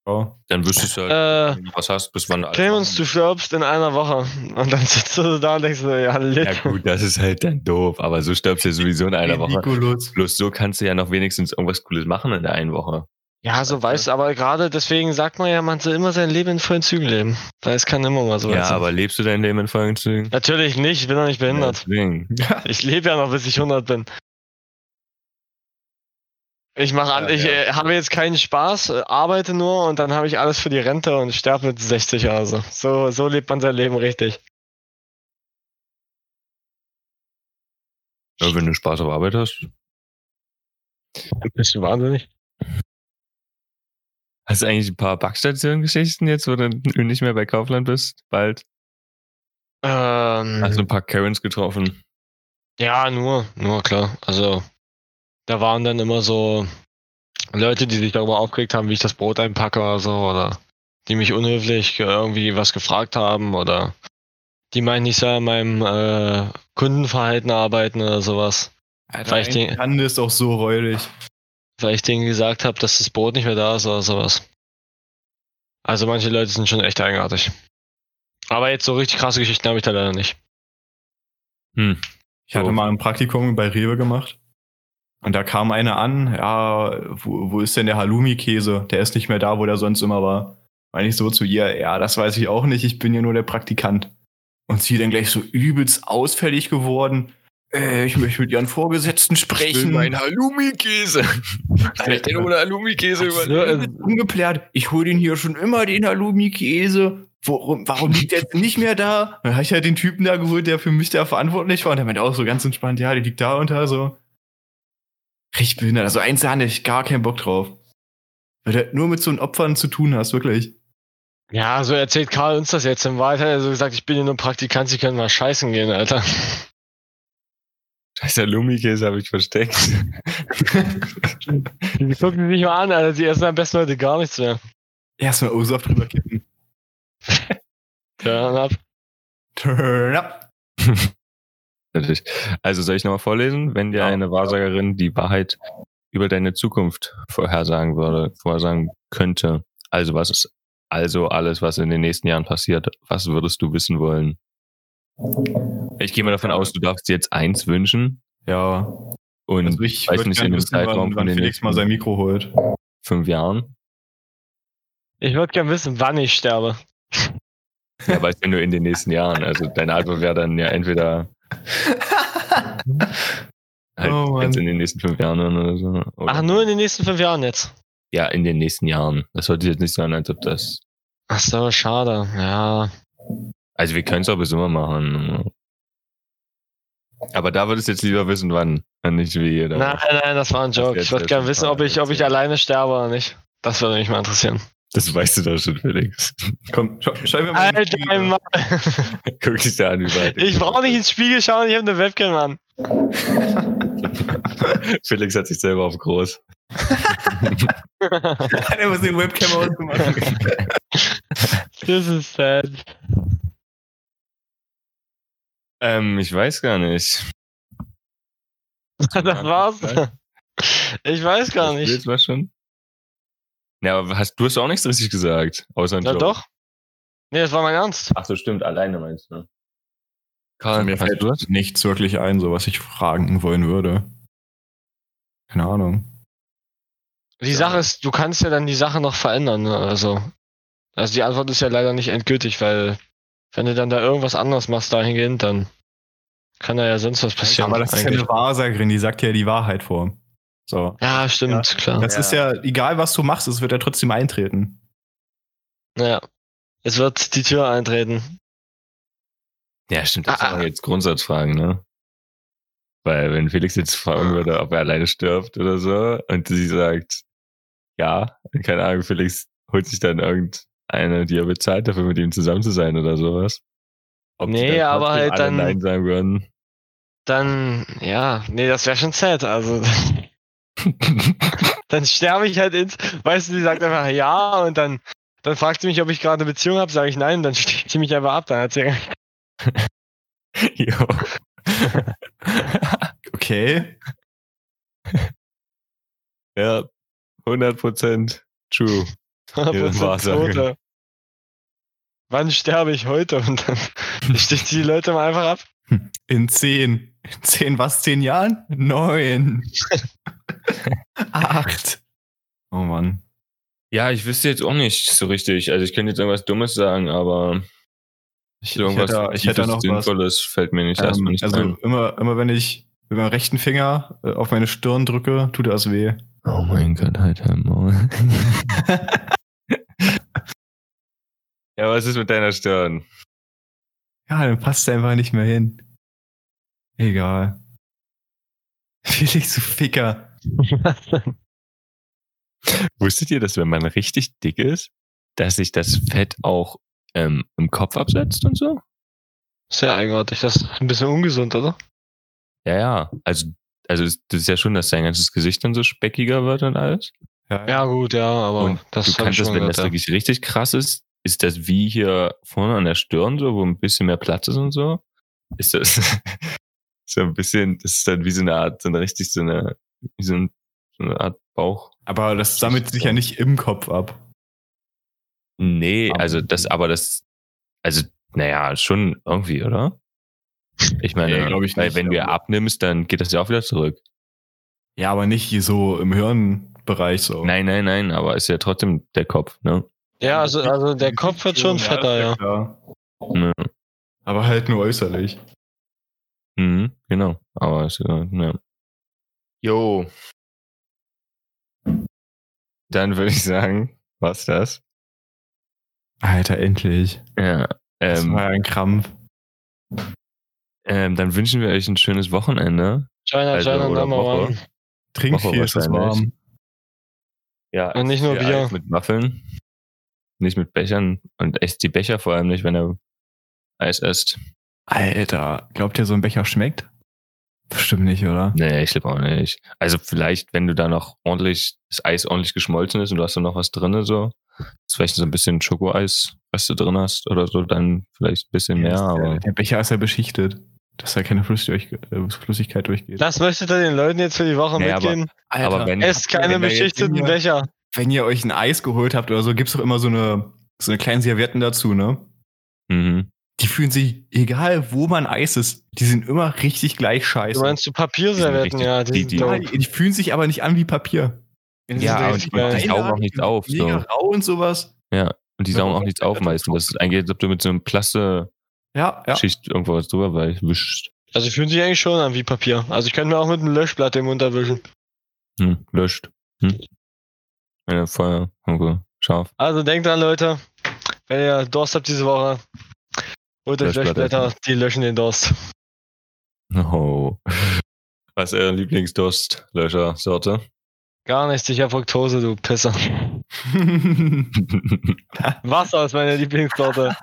[SPEAKER 1] Dann wüsstest du halt,
[SPEAKER 3] Äh,
[SPEAKER 1] du was hast, bis wann alles
[SPEAKER 3] Clemens, du stirbst in einer Woche. Und dann sitzt du da und denkst so, ja, lit.
[SPEAKER 1] Ja gut, das ist halt dann doof, aber so stirbst du ja sowieso in einer Woche. Bloß so kannst du ja noch wenigstens irgendwas Cooles machen in der einen Woche.
[SPEAKER 3] Ja, so weißt du, aber gerade deswegen sagt man ja, man soll immer sein Leben in vollen Zügen leben. Weil es kann immer mal so
[SPEAKER 1] ja,
[SPEAKER 3] sein.
[SPEAKER 1] aber lebst du dein Leben in vollen Zügen?
[SPEAKER 3] Natürlich nicht, ich bin doch nicht behindert.
[SPEAKER 1] Ja.
[SPEAKER 3] Ich lebe ja noch, bis ich 100 bin. Ich mache an,
[SPEAKER 1] Ja,
[SPEAKER 3] ich
[SPEAKER 1] ja.
[SPEAKER 3] äh, habe jetzt keinen Spaß, äh, arbeite nur und dann habe ich alles für die Rente und sterbe mit 60 oder so. So, so lebt man sein Leben richtig.
[SPEAKER 1] Ja, wenn du Spaß auf Arbeit hast.
[SPEAKER 3] Bist du wahnsinnig?
[SPEAKER 1] Hast du eigentlich ein paar Backstation-Geschichten jetzt, wo du nicht mehr bei Kaufland bist? Bald?
[SPEAKER 3] Ähm,
[SPEAKER 1] Hast du ein paar Karens getroffen?
[SPEAKER 3] ja, nur, nur klar. Also, da waren dann immer so Leute, die sich darüber aufgeregt haben, wie ich das Brot einpacke oder so, oder die mich unhöflich irgendwie was gefragt haben, oder die meinten, ich soll an meinem äh, Kundenverhalten arbeiten oder sowas.
[SPEAKER 2] Alter,
[SPEAKER 3] Weil ich den-
[SPEAKER 2] Hand ist auch so räudig.
[SPEAKER 3] weil ich denen gesagt habe, dass das Brot nicht mehr da ist oder sowas. Also manche Leute sind schon echt eigenartig. Aber jetzt so richtig krasse Geschichten habe ich da leider nicht.
[SPEAKER 1] Hm.
[SPEAKER 2] Ich hatte
[SPEAKER 1] So.
[SPEAKER 2] mal ein Praktikum bei Rewe gemacht. Und da kam einer an, ja, wo, wo ist denn der Halloumi-Käse? Der ist nicht mehr da, wo der sonst immer war. Meine ich so zu ihr, ja, das weiß ich auch nicht, ich bin ja nur der Praktikant. Und sie dann gleich so übelst ausfällig geworden. Äh, ich möchte mit ihren Vorgesetzten sprechen.
[SPEAKER 1] Halloumi-Käse.
[SPEAKER 2] ich denn ohne
[SPEAKER 1] Halloumi-Käse
[SPEAKER 3] So, äh,
[SPEAKER 2] Ungeplärt, ich hole den hier schon immer, den Halloumi-Käse. Warum, warum liegt der jetzt nicht mehr da? Dann habe ich halt den Typen da geholt, der für mich da verantwortlich war. Und der meinte auch so ganz entspannt, ja, der liegt da unter so. Richtig behindert. Also eins da hatte ich gar keinen Bock drauf. Weil du halt nur mit so einen Opfern zu tun hast, wirklich.
[SPEAKER 3] Ja, so erzählt Karl uns das jetzt. Im Wahrheit hat er so gesagt, ich bin hier nur Praktikant, sie können mal scheißen gehen, Alter.
[SPEAKER 1] Scheiß Halloumi-Käse habe ich versteckt.
[SPEAKER 3] Die gucken sich nicht mal an, Alter. Die essen am besten heute gar nichts mehr.
[SPEAKER 2] Erstmal O-Saft drüber kippen.
[SPEAKER 3] Turn up.
[SPEAKER 2] Turn up.
[SPEAKER 1] Natürlich. Also soll ich nochmal vorlesen? Wenn dir eine Wahrsagerin die Wahrheit über deine Zukunft vorhersagen würde, vorhersagen könnte, also was ist also alles, was in den nächsten Jahren passiert, was würdest du wissen wollen? Ich gehe mal davon aus, du darfst dir jetzt eins wünschen
[SPEAKER 2] Ja.
[SPEAKER 1] und
[SPEAKER 2] Also ich
[SPEAKER 1] weiß
[SPEAKER 2] würde
[SPEAKER 1] nicht in
[SPEAKER 2] gerne
[SPEAKER 1] dem
[SPEAKER 2] wissen, wann,
[SPEAKER 1] Zeitraum von
[SPEAKER 2] wann
[SPEAKER 1] den
[SPEAKER 2] Felix mal sein Mikro holt.
[SPEAKER 1] fünf Jahren.
[SPEAKER 3] Ich würde gern wissen, wann ich sterbe.
[SPEAKER 1] Ja, weißt du nur in den nächsten Jahren. Also deine Antwort wäre dann ja entweder halt
[SPEAKER 2] Oh
[SPEAKER 1] jetzt in den nächsten fünf Jahren oder so. Oder
[SPEAKER 3] Ach, nur in den nächsten fünf Jahren jetzt.
[SPEAKER 1] Ja, in den nächsten Jahren. Das sollte jetzt nicht sein, als ob das.
[SPEAKER 3] Ach so, schade. Ja.
[SPEAKER 1] Also wir können es auch bis immer machen. Aber da würdest du jetzt lieber wissen, wann. Und nicht wie jeder.
[SPEAKER 3] Nein, nein, das war ein Joke. Ich würde
[SPEAKER 1] ja
[SPEAKER 3] gern
[SPEAKER 1] schon
[SPEAKER 3] wissen, ob ich, ob ich alleine sterbe oder nicht. Das würde mich mal interessieren.
[SPEAKER 1] Das weißt du doch schon, Felix.
[SPEAKER 2] Komm, schau, schau mir mal.
[SPEAKER 3] Alter. Mann.
[SPEAKER 1] Guck dich da an, wie weit.
[SPEAKER 3] Ich brauche nicht ins Spiegel schauen, ich habe eine Webcam an.
[SPEAKER 1] Felix hat sich selber auf groß.
[SPEAKER 2] Einer muss den Webcam ausmachen.
[SPEAKER 3] Das ist sad.
[SPEAKER 1] Ähm, ich weiß gar nicht.
[SPEAKER 3] Das war's. Ich weiß gar
[SPEAKER 1] Das
[SPEAKER 3] nicht.
[SPEAKER 1] Bild war schon. Ja, aber hast, du hast auch nichts richtig gesagt. Außer ein
[SPEAKER 3] Na
[SPEAKER 1] Joke.
[SPEAKER 3] doch. Nee, das war mein Ernst.
[SPEAKER 1] Ach so, stimmt. Alleine meinst du, ne? Karl,
[SPEAKER 2] mir
[SPEAKER 1] hast
[SPEAKER 2] fällt
[SPEAKER 1] du
[SPEAKER 2] nichts wirklich ein, so was ich fragen wollen würde. Keine Ahnung.
[SPEAKER 3] Die Sache ist, du kannst ja dann die Sache noch verändern. Ne? Also, also die Antwort ist ja leider nicht endgültig, weil wenn du dann da irgendwas anderes machst dahingehend, dann Kann da ja sonst was passieren.
[SPEAKER 2] Aber das ist ja
[SPEAKER 3] eigentlich.
[SPEAKER 2] eine Wahrsagerin, die sagt ja die Wahrheit vor. So.
[SPEAKER 3] ja, stimmt, klar.
[SPEAKER 2] Das ist ja, egal was du machst, es wird ja trotzdem eintreten.
[SPEAKER 3] Ja. Es wird die Tür eintreten.
[SPEAKER 1] Ja, stimmt. Das
[SPEAKER 3] Ah,
[SPEAKER 1] sind
[SPEAKER 3] ah.
[SPEAKER 1] jetzt Grundsatzfragen, ne? Weil wenn Felix jetzt fragen würde, ob er alleine stirbt oder so, und sie sagt, ja, keine Ahnung, Felix holt sich dann irgendeine, die er bezahlt, dafür mit ihm zusammen zu sein oder sowas. Ob
[SPEAKER 3] Nee, aber halt dann-
[SPEAKER 1] Nein sagen würden.
[SPEAKER 3] Dann, ja, nee, das wäre schon sad. Also, dann sterbe ich halt ins, weißt du, die sagt einfach ja und dann, dann fragt sie mich, ob ich gerade eine Beziehung habe, sage ich nein, dann sticht sie mich einfach ab, dann hat sie
[SPEAKER 1] jo.
[SPEAKER 2] Okay.
[SPEAKER 1] ja, 100% true. Ihre Wahrsage.
[SPEAKER 3] Tote. Wann sterbe ich heute? Und dann sticht sie die Leute mal einfach ab.
[SPEAKER 2] In zehn. In zehn was? Zehn Jahren? Neun. Acht. Oh Mann.
[SPEAKER 1] Ja, ich wüsste jetzt auch nicht so richtig. Also ich könnte jetzt irgendwas Dummes sagen, aber
[SPEAKER 2] Ich, ich
[SPEAKER 1] irgendwas
[SPEAKER 2] hätte, ich hätte noch was.
[SPEAKER 1] Sinnvolles fällt mir nicht erstmal
[SPEAKER 2] Ähm,
[SPEAKER 1] nicht
[SPEAKER 2] also
[SPEAKER 1] ein.
[SPEAKER 2] immer, immer wenn ich mit meinem rechten Finger äh, auf meine Stirn drücke, tut das weh.
[SPEAKER 1] Oh mein Gott, halt dein Maul. ja, was ist mit deiner Stirn?
[SPEAKER 2] Ja, dann passt es einfach nicht mehr hin. Egal. Felix, du Ficker.
[SPEAKER 1] Wusstet ihr, dass wenn man richtig dick ist, dass sich das Fett auch ähm, im Kopf absetzt und so?
[SPEAKER 3] Sehr eigenartig, das ist ein bisschen ungesund, oder?
[SPEAKER 1] Ja, ja. Also, also das das ist ja schon, dass dein ganzes Gesicht dann so speckiger wird und alles.
[SPEAKER 3] Ja, gut, ja, aber
[SPEAKER 1] und
[SPEAKER 3] das
[SPEAKER 1] du kannst das, wenn das
[SPEAKER 3] gehört, ja.
[SPEAKER 1] wirklich richtig krass ist, ist das wie hier vorne an der Stirn so, wo ein bisschen mehr Platz ist und so. Ist das so ein bisschen, das ist dann wie so eine Art, so eine richtig so eine, wie so, ein, so eine Art Bauch.
[SPEAKER 2] Aber das sammelt sich ja nicht im Kopf ab.
[SPEAKER 1] Nee, also das, aber das, also, naja, schon irgendwie, oder? Ich meine,
[SPEAKER 2] Nee, ich
[SPEAKER 1] weil
[SPEAKER 2] nicht,
[SPEAKER 1] wenn du
[SPEAKER 2] aber-
[SPEAKER 1] abnimmst, dann geht das ja auch wieder zurück.
[SPEAKER 2] Ja, aber nicht hier so im Hirnbereich so.
[SPEAKER 1] Nein, nein, nein, aber ist ja trotzdem der Kopf, ne?
[SPEAKER 3] Ja, also, also der Kopf wird schon fetter, ja.
[SPEAKER 2] klar.
[SPEAKER 1] Ne.
[SPEAKER 2] Aber halt nur äußerlich.
[SPEAKER 1] Mhm, genau. Aber ist ja, ja. Jo. Dann würde ich sagen, was das?
[SPEAKER 2] Alter, endlich.
[SPEAKER 1] Ja.
[SPEAKER 2] Das
[SPEAKER 1] Ähm,
[SPEAKER 2] war ja ein Krampf.
[SPEAKER 1] ähm, dann wünschen wir euch ein schönes Wochenende.
[SPEAKER 3] China,
[SPEAKER 1] Also,
[SPEAKER 3] China,
[SPEAKER 1] oder Woche.
[SPEAKER 3] One.
[SPEAKER 2] Trink
[SPEAKER 1] Woche
[SPEAKER 2] viel, ist das
[SPEAKER 1] wahrscheinlich.
[SPEAKER 2] warm.
[SPEAKER 1] Ja,
[SPEAKER 3] Und nicht nur Bier.
[SPEAKER 1] Mit Waffeln. Nicht mit Bechern. Und esst die Becher vor allem nicht, wenn ihr Eis esst.
[SPEAKER 2] Alter, glaubt ihr, so ein Becher schmeckt? Bestimmt nicht, oder?
[SPEAKER 1] Nee, ich glaube auch nicht. Also vielleicht, wenn du da noch ordentlich, das Eis ordentlich geschmolzen ist und du hast da noch was drin, so, ist vielleicht so ein bisschen Schokoeis, was du drin hast oder so, dann vielleicht ein bisschen mehr,
[SPEAKER 2] der,
[SPEAKER 1] aber
[SPEAKER 2] der Becher ist ja beschichtet, dass da keine äh, Flüssigkeit durchgeht.
[SPEAKER 3] Das möchtet ihr den Leuten jetzt für die Woche
[SPEAKER 1] Nee, aber-
[SPEAKER 3] mitgeben?
[SPEAKER 1] aber wenn,
[SPEAKER 3] Esst keine
[SPEAKER 2] wenn
[SPEAKER 3] beschichteten Becher.
[SPEAKER 2] Wenn ihr euch ein Eis geholt habt oder so, gibt's doch immer so eine, so eine kleinen Servietten dazu, ne?
[SPEAKER 1] mhm.
[SPEAKER 2] Die fühlen sich, egal wo man Eis ist, die sind immer richtig gleich scheiße.
[SPEAKER 3] Du meinst du Papierservietten, ja, die,
[SPEAKER 1] die-
[SPEAKER 2] ja, die, die fühlen sich aber nicht an wie Papier.
[SPEAKER 1] ja, und die, die saugen auch nichts auf,
[SPEAKER 2] Mega
[SPEAKER 1] so.
[SPEAKER 2] rau und sowas.
[SPEAKER 1] Und die
[SPEAKER 2] Ja,
[SPEAKER 1] saugen auch nichts auf meistens. Das ist eigentlich, als ob du mit so einem Plaste-Schicht
[SPEAKER 2] Ja, ja.
[SPEAKER 1] irgendwo was drüber wischst.
[SPEAKER 3] Also die fühlen sich eigentlich schon an wie Papier. Also ich könnte mir auch mit einem Löschblatt im Mund erwischen.
[SPEAKER 1] Hm, löscht. Hm. Ja, Feuer, okay, scharf.
[SPEAKER 3] Also denkt dran, Leute, wenn ihr Durst habt diese Woche, euch
[SPEAKER 1] Löschblätter.
[SPEAKER 3] Die löschen den Durst.
[SPEAKER 1] Oh. Was ist eure Lieblingsdurstlöscher-Sorte?
[SPEAKER 3] Gar nicht sicher Fructose, du Pisser. Wasser ist meine Lieblingssorte.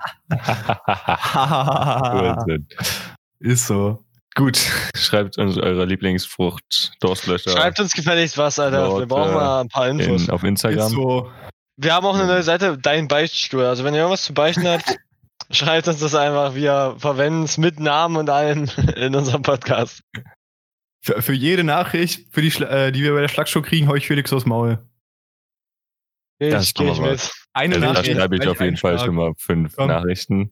[SPEAKER 2] Ist so.
[SPEAKER 1] Gut, schreibt uns eure Lieblingsfrucht, Durstlöscher
[SPEAKER 3] Schreibt uns gefälligst was, Alter. Wir
[SPEAKER 1] Dort,
[SPEAKER 3] brauchen
[SPEAKER 1] äh,
[SPEAKER 3] mal ein paar Infos.
[SPEAKER 1] in, auf
[SPEAKER 2] Ist
[SPEAKER 1] Instagram.
[SPEAKER 2] so.
[SPEAKER 3] Wir haben auch eine neue Seite, Dein Beichtstuhl. Also wenn ihr irgendwas zu beichten habt, schreibt uns das einfach. Wir verwenden es mit Namen und allem in unserem Podcast.
[SPEAKER 2] Für, für jede Nachricht, für die, äh, die wir bei der Schlagshow kriegen, hau ich Felix aufs Maul.
[SPEAKER 1] Das
[SPEAKER 3] Ich gehe ich mit.
[SPEAKER 2] Eine
[SPEAKER 1] Also da
[SPEAKER 2] Nachricht.
[SPEAKER 1] schreibe ich auf jeden Fall schon mal fünf
[SPEAKER 2] Komm.
[SPEAKER 1] Nachrichten.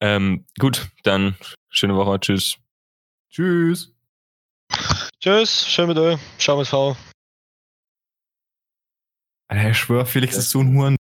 [SPEAKER 1] Ähm, gut, dann schöne Woche, tschüss.
[SPEAKER 2] Tschüss.
[SPEAKER 3] Tschüss, schön mit euch. Ciao mit V.
[SPEAKER 2] Alter, ich schwör, Felix ist so ein Huren.